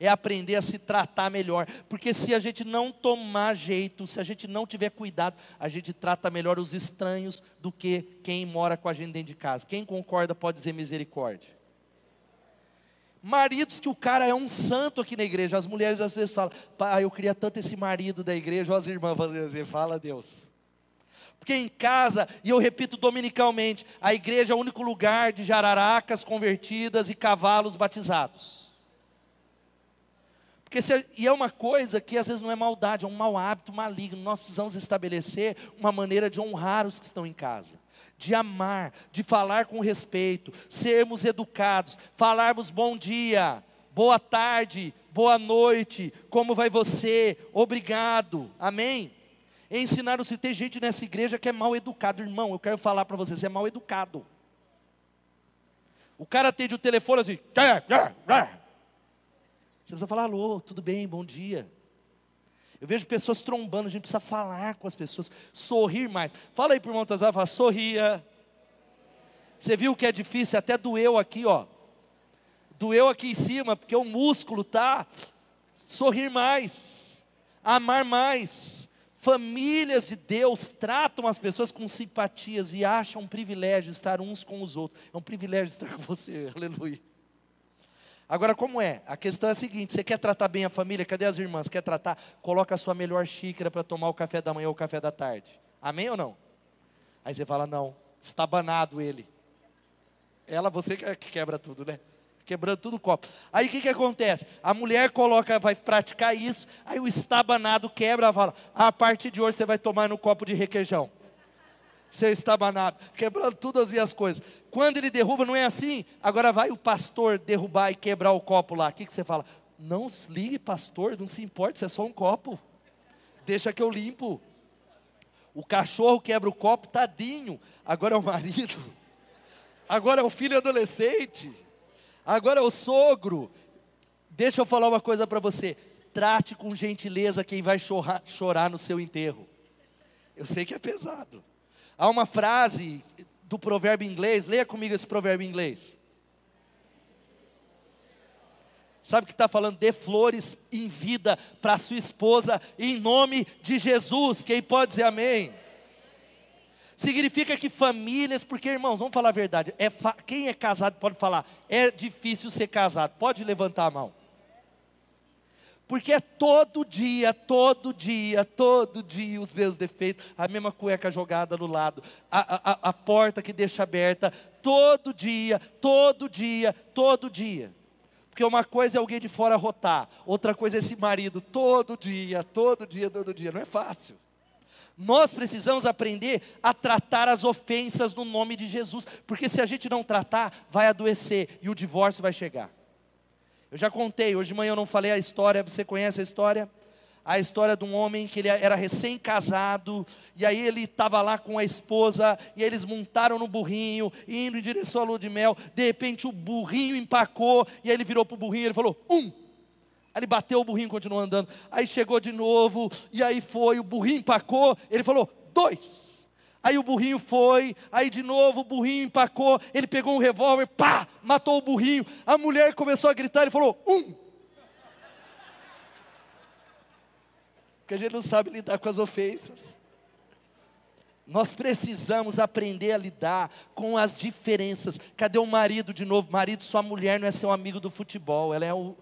é aprender a se tratar melhor. Porque se a gente não tomar jeito, se a gente não tiver cuidado, a gente trata melhor os estranhos do que quem mora com a gente dentro de casa. Quem concorda pode dizer misericórdia. Maridos que o cara é um santo aqui na igreja. As mulheres às vezes falam, pai, eu queria tanto esse marido da igreja. As irmãs vão dizer, fala Deus. Porque em casa, e eu repito dominicalmente, a igreja é o único lugar de jararacas convertidas e cavalos batizados. Porque se, e é uma coisa que às vezes não é maldade, é um mau hábito maligno. Nós precisamos estabelecer uma maneira de honrar os que estão em casa, de amar, de falar com respeito, sermos educados, falarmos bom dia, boa tarde, boa noite, como vai você, obrigado, amém? ensinar os tem gente nessa igreja que é mal educado, irmão. Eu quero falar para vocês, é mal educado. O cara atende o telefone assim, você precisa falar, alô, tudo bem, bom dia. Eu vejo pessoas trombando, a gente precisa falar com as pessoas, sorrir mais. Fala aí para o irmão Tazar, fala, sorria. Você viu que é difícil, até doeu aqui, ó. Doeu aqui em cima, porque o músculo tá sorrir mais, amar mais. Famílias de Deus tratam as pessoas com simpatias e acham um privilégio estar uns com os outros. É um privilégio estar com você, [laughs] aleluia. Agora, como é? A questão é a seguinte: você quer tratar bem a família? Cadê as irmãs? Quer tratar? Coloca a sua melhor xícara para tomar o café da manhã ou o café da tarde. Amém ou não? Aí você fala: não, está banado ele. Ela, você que quebra tudo, né? Quebrando tudo o copo. Aí o que, que acontece? A mulher coloca, vai praticar isso, aí o estabanado quebra, fala: a partir de hoje você vai tomar no copo de requeijão. Seu estabanado, quebrando todas as minhas coisas. Quando ele derruba, não é assim? Agora vai o pastor derrubar e quebrar o copo lá. O que, que você fala? Não ligue, pastor, não se importe, isso é só um copo. Deixa que eu limpo. O cachorro quebra o copo, tadinho. Agora é o marido. Agora é o filho adolescente. Agora é o sogro. Deixa eu falar uma coisa para você. Trate com gentileza quem vai chorar, chorar no seu enterro. Eu sei que é pesado. Há uma frase do provérbio inglês, leia comigo esse provérbio inglês. Sabe que está falando? Dê flores em vida para sua esposa, em nome de Jesus. Quem pode dizer amém? Significa que famílias, porque irmãos, vamos falar a verdade. É fa quem é casado pode falar, é difícil ser casado. Pode levantar a mão. Porque é todo dia, todo dia, todo dia os meus defeitos, a mesma cueca jogada no lado, a, a, a porta que deixa aberta, todo dia, todo dia, todo dia. Porque uma coisa é alguém de fora rotar, outra coisa é esse marido todo dia, todo dia, todo dia. Não é fácil. Nós precisamos aprender a tratar as ofensas no nome de Jesus, porque se a gente não tratar, vai adoecer e o divórcio vai chegar. Eu já contei, hoje de manhã eu não falei a história, você conhece a história? A história de um homem que ele era recém-casado, e aí ele estava lá com a esposa, e eles montaram no burrinho, indo em direção à lua de mel, de repente o burrinho empacou, e aí ele virou para o burrinho e ele falou, um, Aí ele bateu o burrinho e continuou andando. Aí chegou de novo, e aí foi, o burrinho empacou, ele falou, dois. Aí o burrinho foi, aí de novo o burrinho empacou, ele pegou um revólver, pá, matou o burrinho. A mulher começou a gritar, ele falou: um. Porque a gente não sabe lidar com as ofensas. Nós precisamos aprender a lidar com as diferenças. Cadê o marido de novo? Marido, sua mulher não é seu amigo do futebol, ela é o,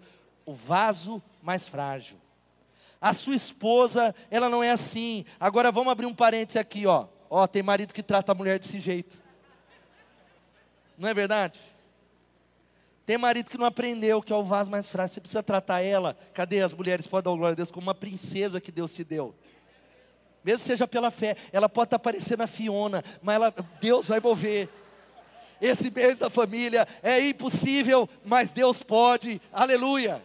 o vaso mais frágil. A sua esposa, ela não é assim. Agora vamos abrir um parênteses aqui, ó. Ó, tem marido que trata a mulher desse jeito. Não é verdade? Tem marido que não aprendeu, que é o vaso mais frágil. Você precisa tratar ela. Cadê as mulheres? Pode dar glória a Deus como uma princesa que Deus te deu. Mesmo seja pela fé, ela pode estar parecendo a Fiona, mas ela, Deus vai mover. Esse mês da família é impossível, mas Deus pode. Aleluia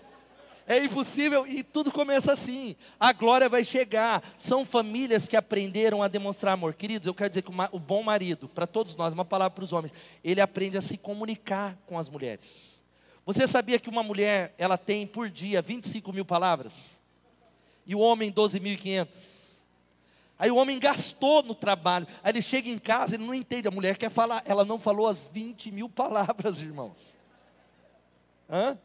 é impossível e tudo começa assim. A glória vai chegar. São famílias que aprenderam a demonstrar amor. Queridos, eu quero dizer que o bom marido, para todos nós, uma palavra para os homens, ele aprende a se comunicar com as mulheres. Você sabia que uma mulher, ela tem por dia 25 mil palavras? E o homem 12.500? Aí o homem gastou no trabalho. Aí ele chega em casa, ele não entende. A mulher quer falar. Ela não falou as 20 mil palavras, irmãos. Hã?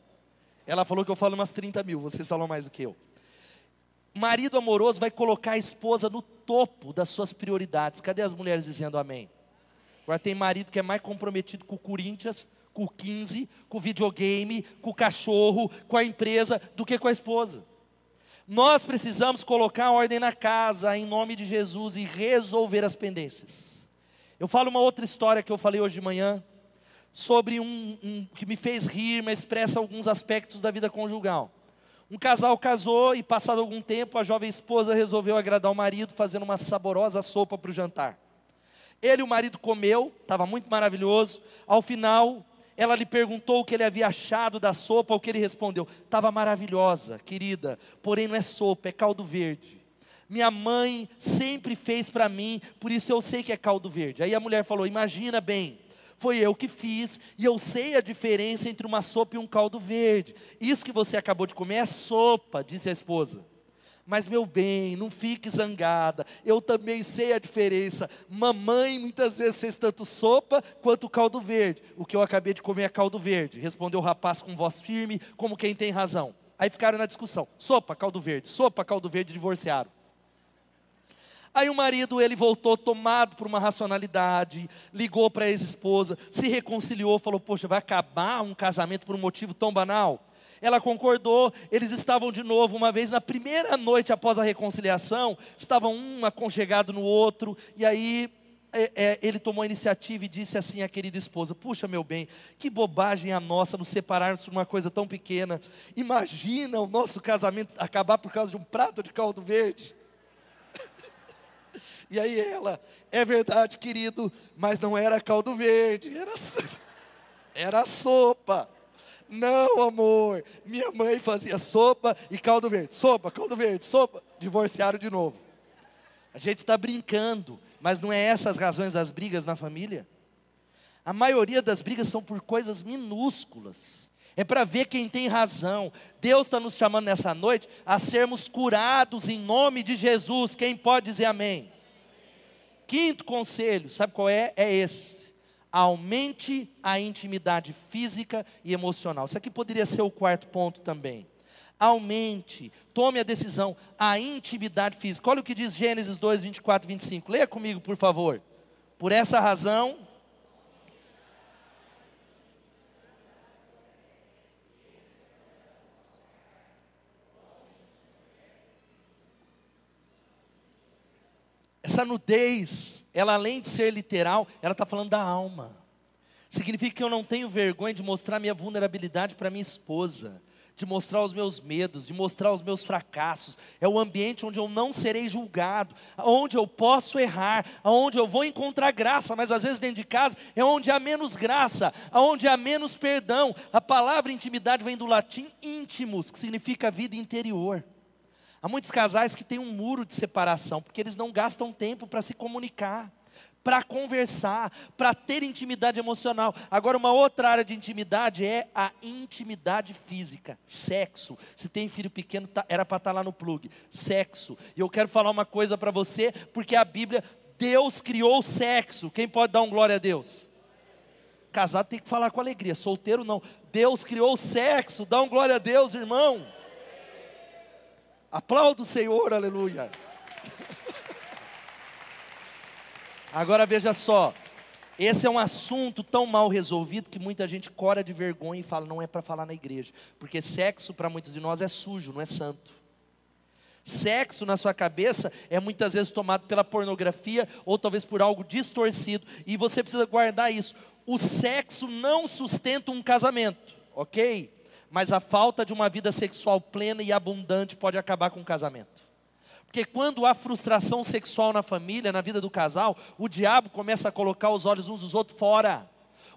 Ela falou que eu falo umas 30 mil, vocês falam mais do que eu. Marido amoroso vai colocar a esposa no topo das suas prioridades. Cadê as mulheres dizendo amém? Agora tem marido que é mais comprometido com o Corinthians, com o 15, com o videogame, com o cachorro, com a empresa, do que com a esposa. Nós precisamos colocar ordem na casa, em nome de Jesus, e resolver as pendências. Eu falo uma outra história que eu falei hoje de manhã sobre um, um, que me fez rir, mas expressa alguns aspectos da vida conjugal. Um casal casou e, passado algum tempo, a jovem esposa resolveu agradar o marido fazendo uma saborosa sopa para o jantar. Ele e o marido comeu, estava muito maravilhoso. Ao final, ela lhe perguntou o que ele havia achado da sopa, o que ele respondeu: estava maravilhosa, querida, porém não é sopa, é caldo verde. Minha mãe sempre fez para mim, por isso eu sei que é caldo verde. Aí a mulher falou: imagina bem, foi eu que fiz, e eu sei a diferença entre uma sopa e um caldo verde. Isso que você acabou de comer é sopa, disse a esposa. Mas, meu bem, não fique zangada, eu também sei a diferença. Mamãe muitas vezes fez tanto sopa quanto caldo verde. O que eu acabei de comer é caldo verde, respondeu o rapaz com voz firme, como quem tem razão. Aí ficaram na discussão: sopa, caldo verde, sopa, caldo verde, divorciaram. Aí o marido, ele voltou tomado por uma racionalidade, ligou para a ex-esposa, se reconciliou, falou: Poxa, vai acabar um casamento por um motivo tão banal? Ela concordou, eles estavam de novo, uma vez na primeira noite após a reconciliação, estavam um aconchegado no outro, e aí é, é, ele tomou a iniciativa e disse assim à querida esposa: Puxa, meu bem, que bobagem a nossa nos separarmos por uma coisa tão pequena. Imagina o nosso casamento acabar por causa de um prato de caldo verde. E aí ela, é verdade, querido, mas não era caldo verde, era, [laughs] era sopa. Não, amor, minha mãe fazia sopa e caldo verde, sopa, caldo verde, sopa. Divorciaram de novo. A gente está brincando, mas não é essas as razões das brigas na família? A maioria das brigas são por coisas minúsculas. É para ver quem tem razão. Deus está nos chamando nessa noite a sermos curados em nome de Jesus. Quem pode dizer amém? Quinto conselho, sabe qual é? É esse. Aumente a intimidade física e emocional. Isso aqui poderia ser o quarto ponto também. Aumente, tome a decisão, a intimidade física. Olha o que diz Gênesis 2, 24 e 25. Leia comigo, por favor. Por essa razão, Essa nudez, ela além de ser literal, ela está falando da alma. Significa que eu não tenho vergonha de mostrar minha vulnerabilidade para minha esposa, de mostrar os meus medos, de mostrar os meus fracassos. É o ambiente onde eu não serei julgado, onde eu posso errar, onde eu vou encontrar graça, mas às vezes dentro de casa é onde há menos graça, onde há menos perdão. A palavra intimidade vem do latim íntimos, que significa vida interior. Há muitos casais que têm um muro de separação, porque eles não gastam tempo para se comunicar, para conversar, para ter intimidade emocional. Agora, uma outra área de intimidade é a intimidade física, sexo. Se tem filho pequeno, tá, era para estar tá lá no plug. Sexo. E eu quero falar uma coisa para você, porque a Bíblia, Deus criou o sexo. Quem pode dar um glória a Deus? Casado tem que falar com alegria, solteiro não. Deus criou o sexo, dá um glória a Deus, irmão. Aplauda o Senhor, aleluia. Agora veja só, esse é um assunto tão mal resolvido que muita gente cora de vergonha e fala, não é para falar na igreja, porque sexo para muitos de nós é sujo, não é santo. Sexo na sua cabeça é muitas vezes tomado pela pornografia ou talvez por algo distorcido, e você precisa guardar isso. O sexo não sustenta um casamento, ok? Mas a falta de uma vida sexual plena e abundante pode acabar com o casamento. Porque quando há frustração sexual na família, na vida do casal, o diabo começa a colocar os olhos uns dos outros fora.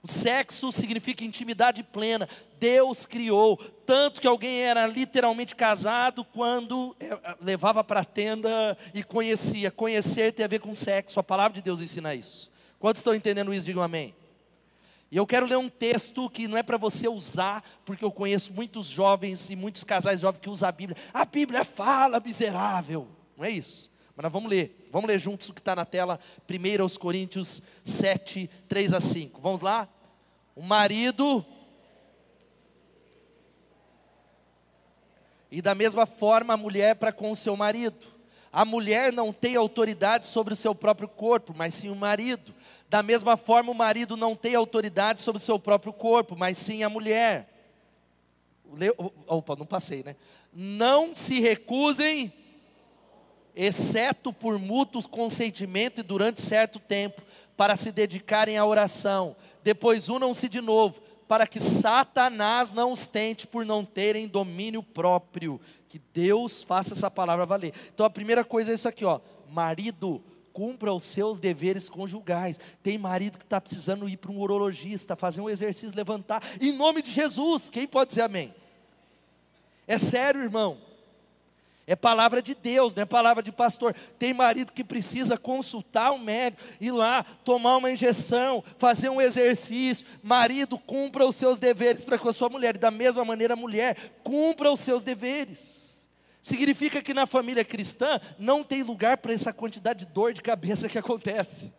O sexo significa intimidade plena. Deus criou, tanto que alguém era literalmente casado quando eh, levava para a tenda e conhecia. Conhecer tem a ver com sexo. A palavra de Deus ensina isso. Quantos estão entendendo isso? Digam amém. E eu quero ler um texto que não é para você usar, porque eu conheço muitos jovens e muitos casais jovens que usam a Bíblia. A Bíblia fala, miserável. Não é isso. Mas nós vamos ler. Vamos ler juntos o que está na tela. 1 Coríntios 7, 3 a 5. Vamos lá? O marido. E da mesma forma a mulher para com o seu marido. A mulher não tem autoridade sobre o seu próprio corpo, mas sim o marido. Da mesma forma, o marido não tem autoridade sobre o seu próprio corpo, mas sim a mulher. Opa, não passei, né? Não se recusem, exceto por mútuo consentimento e durante certo tempo, para se dedicarem à oração. Depois unam-se de novo, para que Satanás não os tente por não terem domínio próprio. Que Deus faça essa palavra valer. Então a primeira coisa é isso aqui, ó. Marido, cumpra os seus deveres conjugais. Tem marido que está precisando ir para um urologista, fazer um exercício, levantar, em nome de Jesus. Quem pode dizer amém? É sério, irmão. É palavra de Deus, não é palavra de pastor. Tem marido que precisa consultar o médico, ir lá, tomar uma injeção, fazer um exercício. Marido, cumpra os seus deveres para com a sua mulher. E da mesma maneira, mulher, cumpra os seus deveres. Significa que na família cristã não tem lugar para essa quantidade de dor de cabeça que acontece.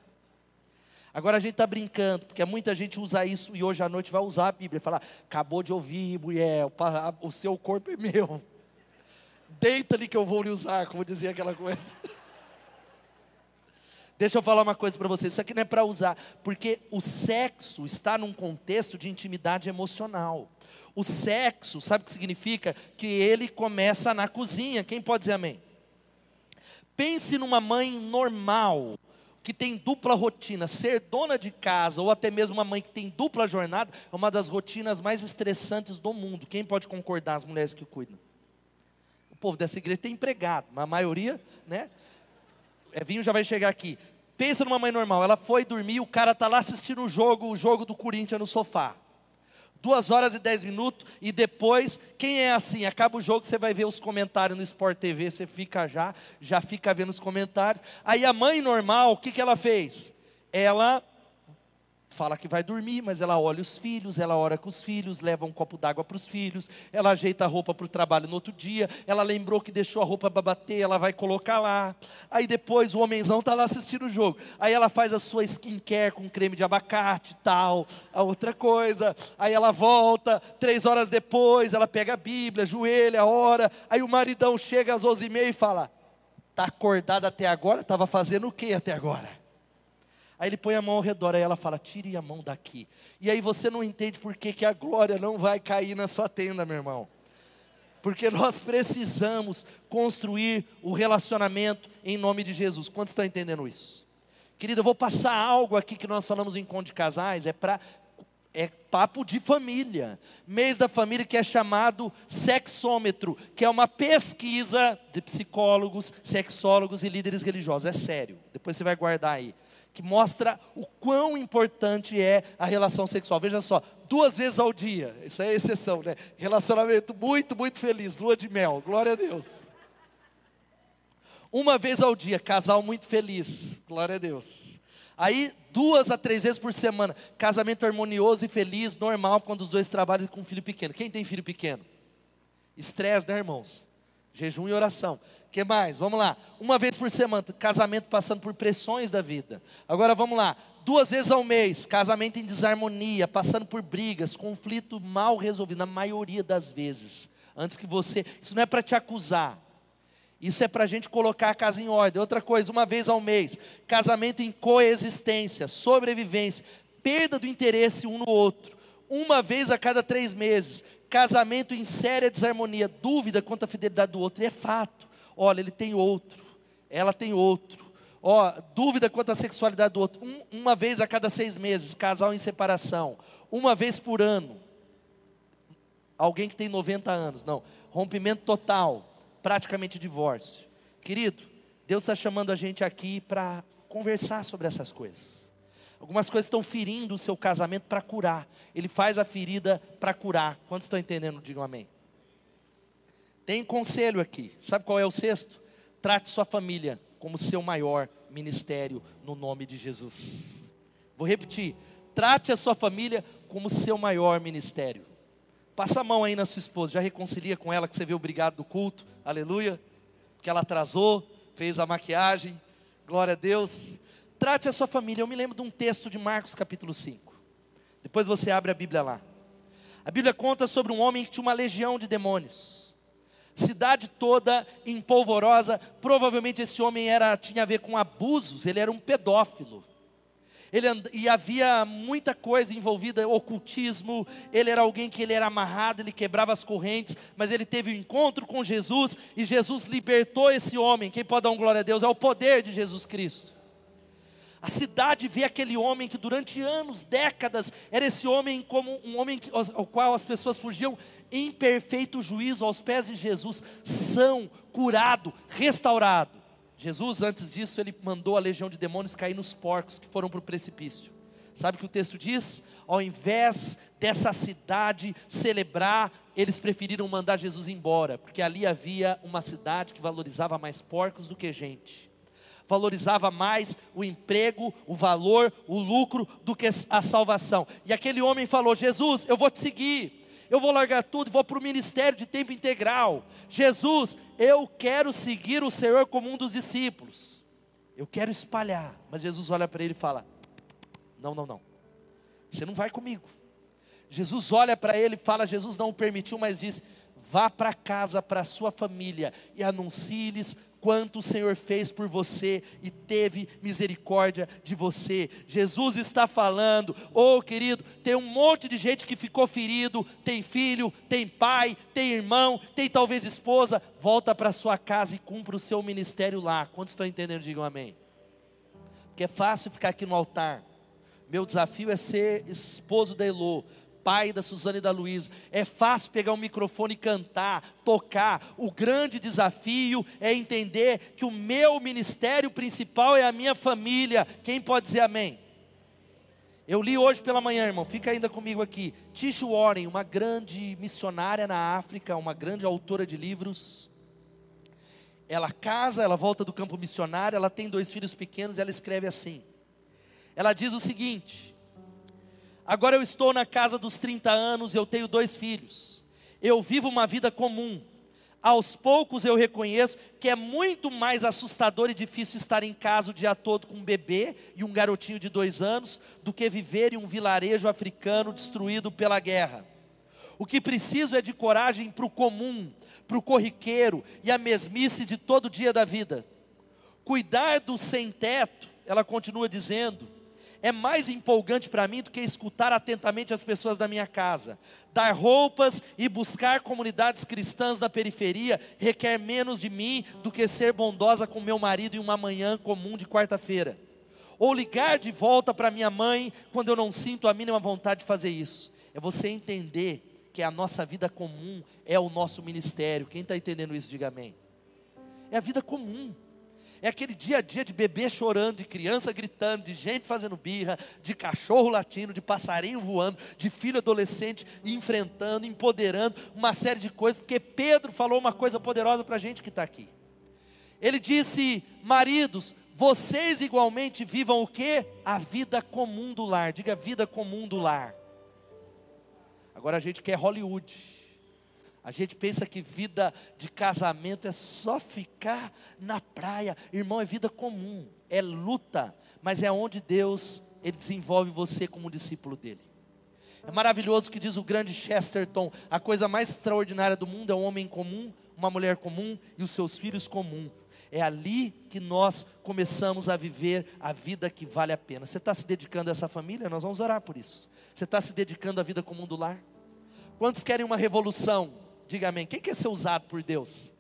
Agora a gente está brincando, porque muita gente usa isso e hoje à noite vai usar a Bíblia. Falar, acabou de ouvir, mulher, o, seu corpo é meu. Deita ali que eu vou lhe usar, como dizia aquela coisa. [laughs] Deixa eu falar uma coisa para vocês, isso aqui não é para usar, porque o sexo está num contexto de intimidade emocional. O sexo, sabe o que significa? Que ele começa na cozinha. Quem pode dizer amém? Pense numa mãe normal, que tem dupla rotina. Ser dona de casa, ou até mesmo uma mãe que tem dupla jornada, é uma das rotinas mais estressantes do mundo. Quem pode concordar, as mulheres que cuidam? O povo dessa igreja tem empregado, mas a maioria, né? Evinho já vai chegar aqui. Pensa numa mãe normal, ela foi dormir, o cara tá lá assistindo o jogo, o jogo do Corinthians no sofá. Duas horas e dez minutos, e depois, quem é assim? Acaba o jogo, você vai ver os comentários no Sport TV, você fica já, já fica vendo os comentários. Aí a mãe normal, o que, que ela fez? Ela fala que vai dormir, mas ela olha os filhos, ela ora com os filhos, leva um copo d'água para os filhos, ela ajeita a roupa para o trabalho no outro dia, ela lembrou que deixou a roupa para bater, ela vai colocar lá. Aí depois o homenzão está lá assistindo o jogo. Aí ela faz a sua skincare com creme de abacate tal, a outra coisa. Aí ela volta, três horas depois, ela pega a Bíblia, joelha, ora. Aí o maridão chega às onze e meia e fala, está acordado até agora? Estava fazendo o que até agora? Aí ele põe a mão ao redor, aí ela fala: tire a mão daqui. E aí você não entende por que, que a glória não vai cair na sua tenda, meu irmão. Porque nós precisamos construir o relacionamento em nome de Jesus. Quantos estão entendendo isso? Querido, eu vou passar algo aqui que nós falamos em encontro de casais, é para é papo de família. Mês da família que é chamado sexômetro, que é uma pesquisa de psicólogos, sexólogos e líderes religiosos. É sério. Depois você vai guardar aí que mostra o quão importante é a relação sexual. Veja só, duas vezes ao dia, isso é exceção, né? Relacionamento muito, muito feliz, lua de mel, glória a Deus. Uma vez ao dia, casal muito feliz, glória a Deus. Aí, duas a três vezes por semana, casamento harmonioso e feliz, normal, quando os dois trabalham com um filho pequeno. Quem tem filho pequeno? Estresse, né, irmãos? Jejum e oração que mais? Vamos lá. Uma vez por semana, casamento passando por pressões da vida. Agora vamos lá. Duas vezes ao mês, casamento em desarmonia, passando por brigas, conflito mal resolvido, na maioria das vezes. Antes que você. Isso não é para te acusar. Isso é para a gente colocar a casa em ordem. Outra coisa, uma vez ao mês, casamento em coexistência, sobrevivência, perda do interesse um no outro. Uma vez a cada três meses, casamento em séria desarmonia, dúvida quanto à fidelidade do outro. E é fato. Olha, ele tem outro, ela tem outro. Ó, dúvida quanto à sexualidade do outro. Um, uma vez a cada seis meses, casal em separação. Uma vez por ano. Alguém que tem 90 anos. Não. Rompimento total. Praticamente divórcio. Querido, Deus está chamando a gente aqui para conversar sobre essas coisas. Algumas coisas estão ferindo o seu casamento para curar. Ele faz a ferida para curar. Quantos estão entendendo? Digam amém. Tem conselho aqui. Sabe qual é o sexto? Trate sua família como seu maior ministério no nome de Jesus. Vou repetir. Trate a sua família como seu maior ministério. Passa a mão aí na sua esposa, já reconcilia com ela que você viu obrigado do culto, aleluia. Que ela atrasou, fez a maquiagem, glória a Deus. Trate a sua família. Eu me lembro de um texto de Marcos capítulo 5. Depois você abre a Bíblia lá. A Bíblia conta sobre um homem que tinha uma legião de demônios cidade toda empolvorosa. Provavelmente esse homem era tinha a ver com abusos, ele era um pedófilo. Ele, e havia muita coisa envolvida, ocultismo, ele era alguém que ele era amarrado, ele quebrava as correntes, mas ele teve um encontro com Jesus, e Jesus libertou esse homem, quem pode dar um glória a Deus, é o poder de Jesus Cristo. A cidade vê aquele homem que durante anos, décadas, era esse homem como um homem ao qual as pessoas fugiam em perfeito juízo aos pés de Jesus, são, curado, restaurado. Jesus, antes disso, ele mandou a legião de demônios cair nos porcos que foram para o precipício. Sabe o que o texto diz? Ao invés dessa cidade celebrar, eles preferiram mandar Jesus embora, porque ali havia uma cidade que valorizava mais porcos do que gente valorizava mais o emprego, o valor, o lucro do que a salvação. E aquele homem falou: Jesus, eu vou te seguir. Eu vou largar tudo vou para o ministério de tempo integral. Jesus, eu quero seguir o Senhor como um dos discípulos. Eu quero espalhar. Mas Jesus olha para ele e fala: Não, não, não. Você não vai comigo. Jesus olha para ele e fala: Jesus não o permitiu, mas disse: Vá para casa, para a sua família e anuncie-lhes quanto o Senhor fez por você e teve misericórdia de você. Jesus está falando, oh querido, tem um monte de gente que ficou ferido, tem filho, tem pai, tem irmão, tem talvez esposa, volta para sua casa e cumpra o seu ministério lá. Quantos estão entendendo? Digam amém. Porque é fácil ficar aqui no altar. Meu desafio é ser esposo da Elô, pai da Suzana e da Luísa. É fácil pegar um microfone e cantar, tocar. O grande desafio é entender que o meu ministério principal é a minha família. Quem pode dizer amém? Eu li hoje pela manhã, irmão, fica ainda comigo aqui. Tish Warren, uma grande missionária na África, uma grande autora de livros. Ela casa, ela volta do campo missionário, ela tem dois filhos pequenos, ela escreve assim. Ela diz o seguinte: Agora eu estou na casa dos 30 anos, eu tenho dois filhos. Eu vivo uma vida comum. Aos poucos eu reconheço que é muito mais assustador e difícil estar em casa o dia todo com um bebê e um garotinho de dois anos do que viver em um vilarejo africano destruído pela guerra. O que preciso é de coragem para o comum, para o corriqueiro e a mesmice de todo dia da vida. Cuidar do sem-teto, ela continua dizendo, é mais empolgante para mim do que escutar atentamente as pessoas da minha casa. Dar roupas e buscar comunidades cristãs na periferia requer menos de mim do que ser bondosa com meu marido em uma manhã comum de quarta-feira. Ou ligar de volta para minha mãe quando eu não sinto a mínima vontade de fazer isso. É você entender que a nossa vida comum é o nosso ministério. Quem está entendendo isso, diga amém. É a vida comum. É aquele dia a dia de bebê chorando, de criança gritando, de gente fazendo birra, de cachorro latindo, de passarinho voando, de filho adolescente enfrentando, empoderando, uma série de coisas, porque Pedro falou uma coisa poderosa para a gente que está aqui. Ele disse: Maridos, vocês igualmente vivam o que? A vida comum do lar. Diga vida comum do lar. Agora a gente quer Hollywood. A gente pensa que vida de casamento é só ficar na praia. Irmão, é vida comum, é luta, mas é onde Deus ele desenvolve você como discípulo dele. É maravilhoso o que diz o grande Chesterton: a coisa mais extraordinária do mundo é um homem comum, uma mulher comum e os seus filhos comum. É ali que nós começamos a viver a vida que vale a pena. Você está se dedicando a essa família? Nós vamos orar por isso. Você está se dedicando à vida comum do lar? Quantos querem uma revolução? Diga amém. Quem quer ser usado por Deus?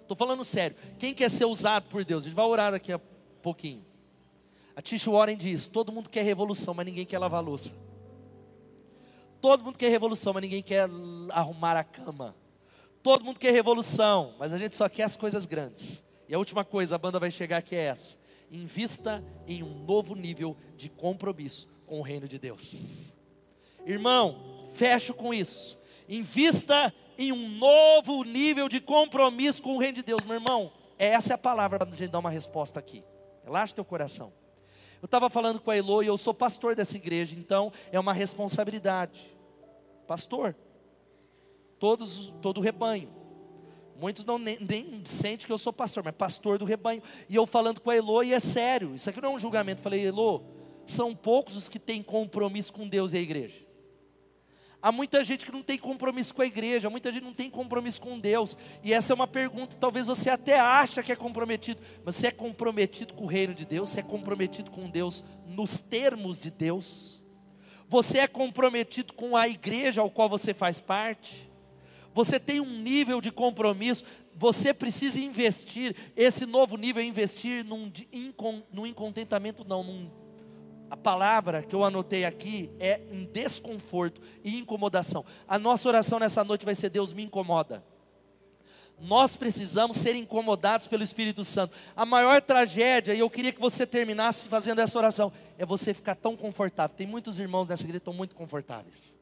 Estou falando sério. Quem quer ser usado por Deus? A gente vai orar daqui a pouquinho. A Tisha Warren diz: todo mundo quer revolução, mas ninguém quer lavar louça. Todo mundo quer revolução, mas ninguém quer arrumar a cama. Todo mundo quer revolução, mas a gente só quer as coisas grandes. E a última coisa, a banda vai chegar aqui é essa: invista em um novo nível de compromisso com o reino de Deus. Irmão, fecho com isso. Invista em um novo nível de compromisso com o reino de Deus, meu irmão. Essa é a palavra para a gente dar uma resposta aqui. Relaxa teu coração. Eu estava falando com a Elo e eu sou pastor dessa igreja, então é uma responsabilidade. Pastor, todos, todo o rebanho. Muitos não nem, nem sentem que eu sou pastor, mas pastor do rebanho. E eu falando com a Elo, e é sério, isso aqui não é um julgamento. Falei, Elo, são poucos os que têm compromisso com Deus e a igreja. Há muita gente que não tem compromisso com a igreja, muita gente não tem compromisso com Deus. E essa é uma pergunta, talvez você até acha que é comprometido, mas você é comprometido com o reino de Deus, você é comprometido com Deus nos termos de Deus. Você é comprometido com a igreja ao qual você faz parte. Você tem um nível de compromisso, você precisa investir. Esse novo nível é investir num, num incontentamento, não, num a palavra que eu anotei aqui é em desconforto e incomodação. A nossa oração nessa noite vai ser: Deus me incomoda. Nós precisamos ser incomodados pelo Espírito Santo. A maior tragédia, e eu queria que você terminasse fazendo essa oração, é você ficar tão confortável. Tem muitos irmãos nessa igreja que estão muito confortáveis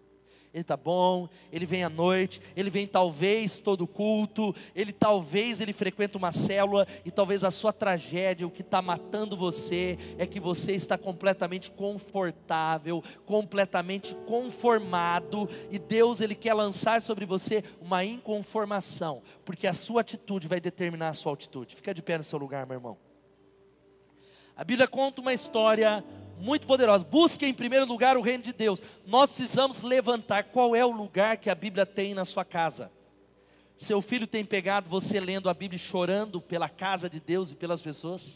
ele está bom, ele vem à noite, ele vem talvez todo culto, ele talvez ele frequenta uma célula e talvez a sua tragédia, o que está matando você é que você está completamente confortável, completamente conformado e Deus ele quer lançar sobre você uma inconformação, porque a sua atitude vai determinar a sua altitude. Fica de pé no seu lugar, meu irmão. A Bíblia conta uma história muito poderosa. Busque em primeiro lugar o reino de Deus. Nós precisamos levantar qual é o lugar que a Bíblia tem na sua casa. Seu filho tem pegado você lendo a Bíblia chorando pela casa de Deus e pelas pessoas?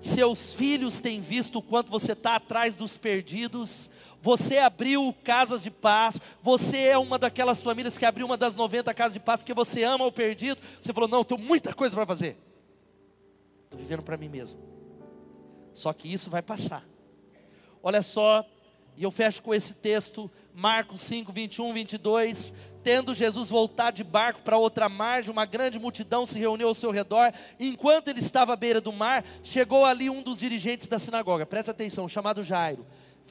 Seus filhos têm visto o quanto você está atrás dos perdidos. Você abriu casas de paz. Você é uma daquelas famílias que abriu uma das 90 casas de paz porque você ama o perdido. Você falou: Não, tenho muita coisa para fazer. Estou vivendo para mim mesmo. Só que isso vai passar. Olha só, E eu fecho com esse texto, Marcos 5, 21, 22. Tendo Jesus voltado de barco para outra margem, uma grande multidão se reuniu ao seu redor. Enquanto ele estava à beira do mar, chegou ali um dos dirigentes da sinagoga, presta atenção, chamado Jairo.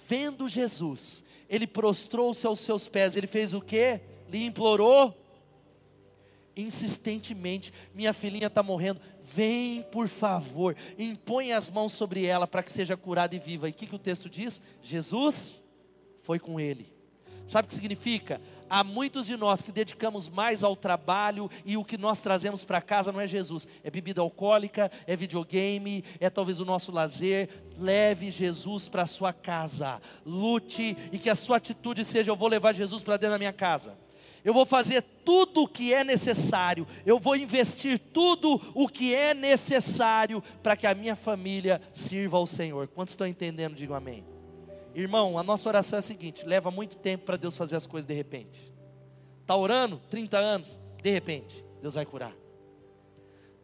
Vendo Jesus, ele prostrou-se aos seus pés. Ele fez o quê? Lhe implorou insistentemente: Minha filhinha está morrendo, vem por favor, impõe as mãos sobre ela para que seja curada e viva. E o que, que o texto diz? Jesus foi com ele. Sabe o que significa? Há muitos de nós que dedicamos mais ao trabalho e o que nós trazemos para casa não é Jesus, é bebida alcoólica, é videogame, é talvez o nosso lazer. Leve Jesus para a sua casa, lute e que a sua atitude seja: eu vou levar Jesus para dentro da minha casa. Eu vou fazer tudo o que é necessário, eu vou investir tudo o que é necessário para que a minha família sirva ao Senhor. Quantos estão entendendo? Digam amém. Irmão, a nossa oração é a seguinte: leva muito tempo para Deus fazer as coisas de repente. Está orando 30 anos, de repente, Deus vai curar.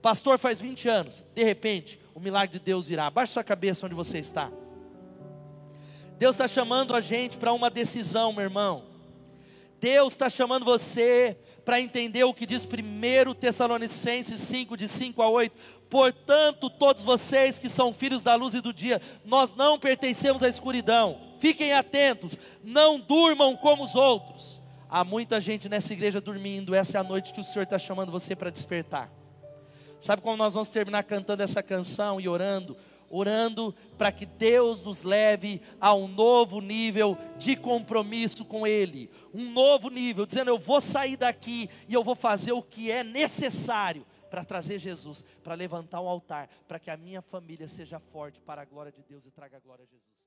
Pastor faz 20 anos, de repente, o milagre de Deus virá. Abaixe sua cabeça onde você está. Deus está chamando a gente para uma decisão, meu irmão. Deus está chamando você para entender o que diz 1 Tessalonicenses 5, de 5 a 8. Portanto, todos vocês que são filhos da luz e do dia, nós não pertencemos à escuridão. Fiquem atentos, não durmam como os outros. Há muita gente nessa igreja dormindo, essa é a noite que o Senhor está chamando você para despertar. Sabe como nós vamos terminar cantando essa canção e orando? Orando para que Deus nos leve a um novo nível de compromisso com Ele, um novo nível, dizendo: eu vou sair daqui e eu vou fazer o que é necessário para trazer Jesus, para levantar um altar, para que a minha família seja forte para a glória de Deus e traga glória a Jesus.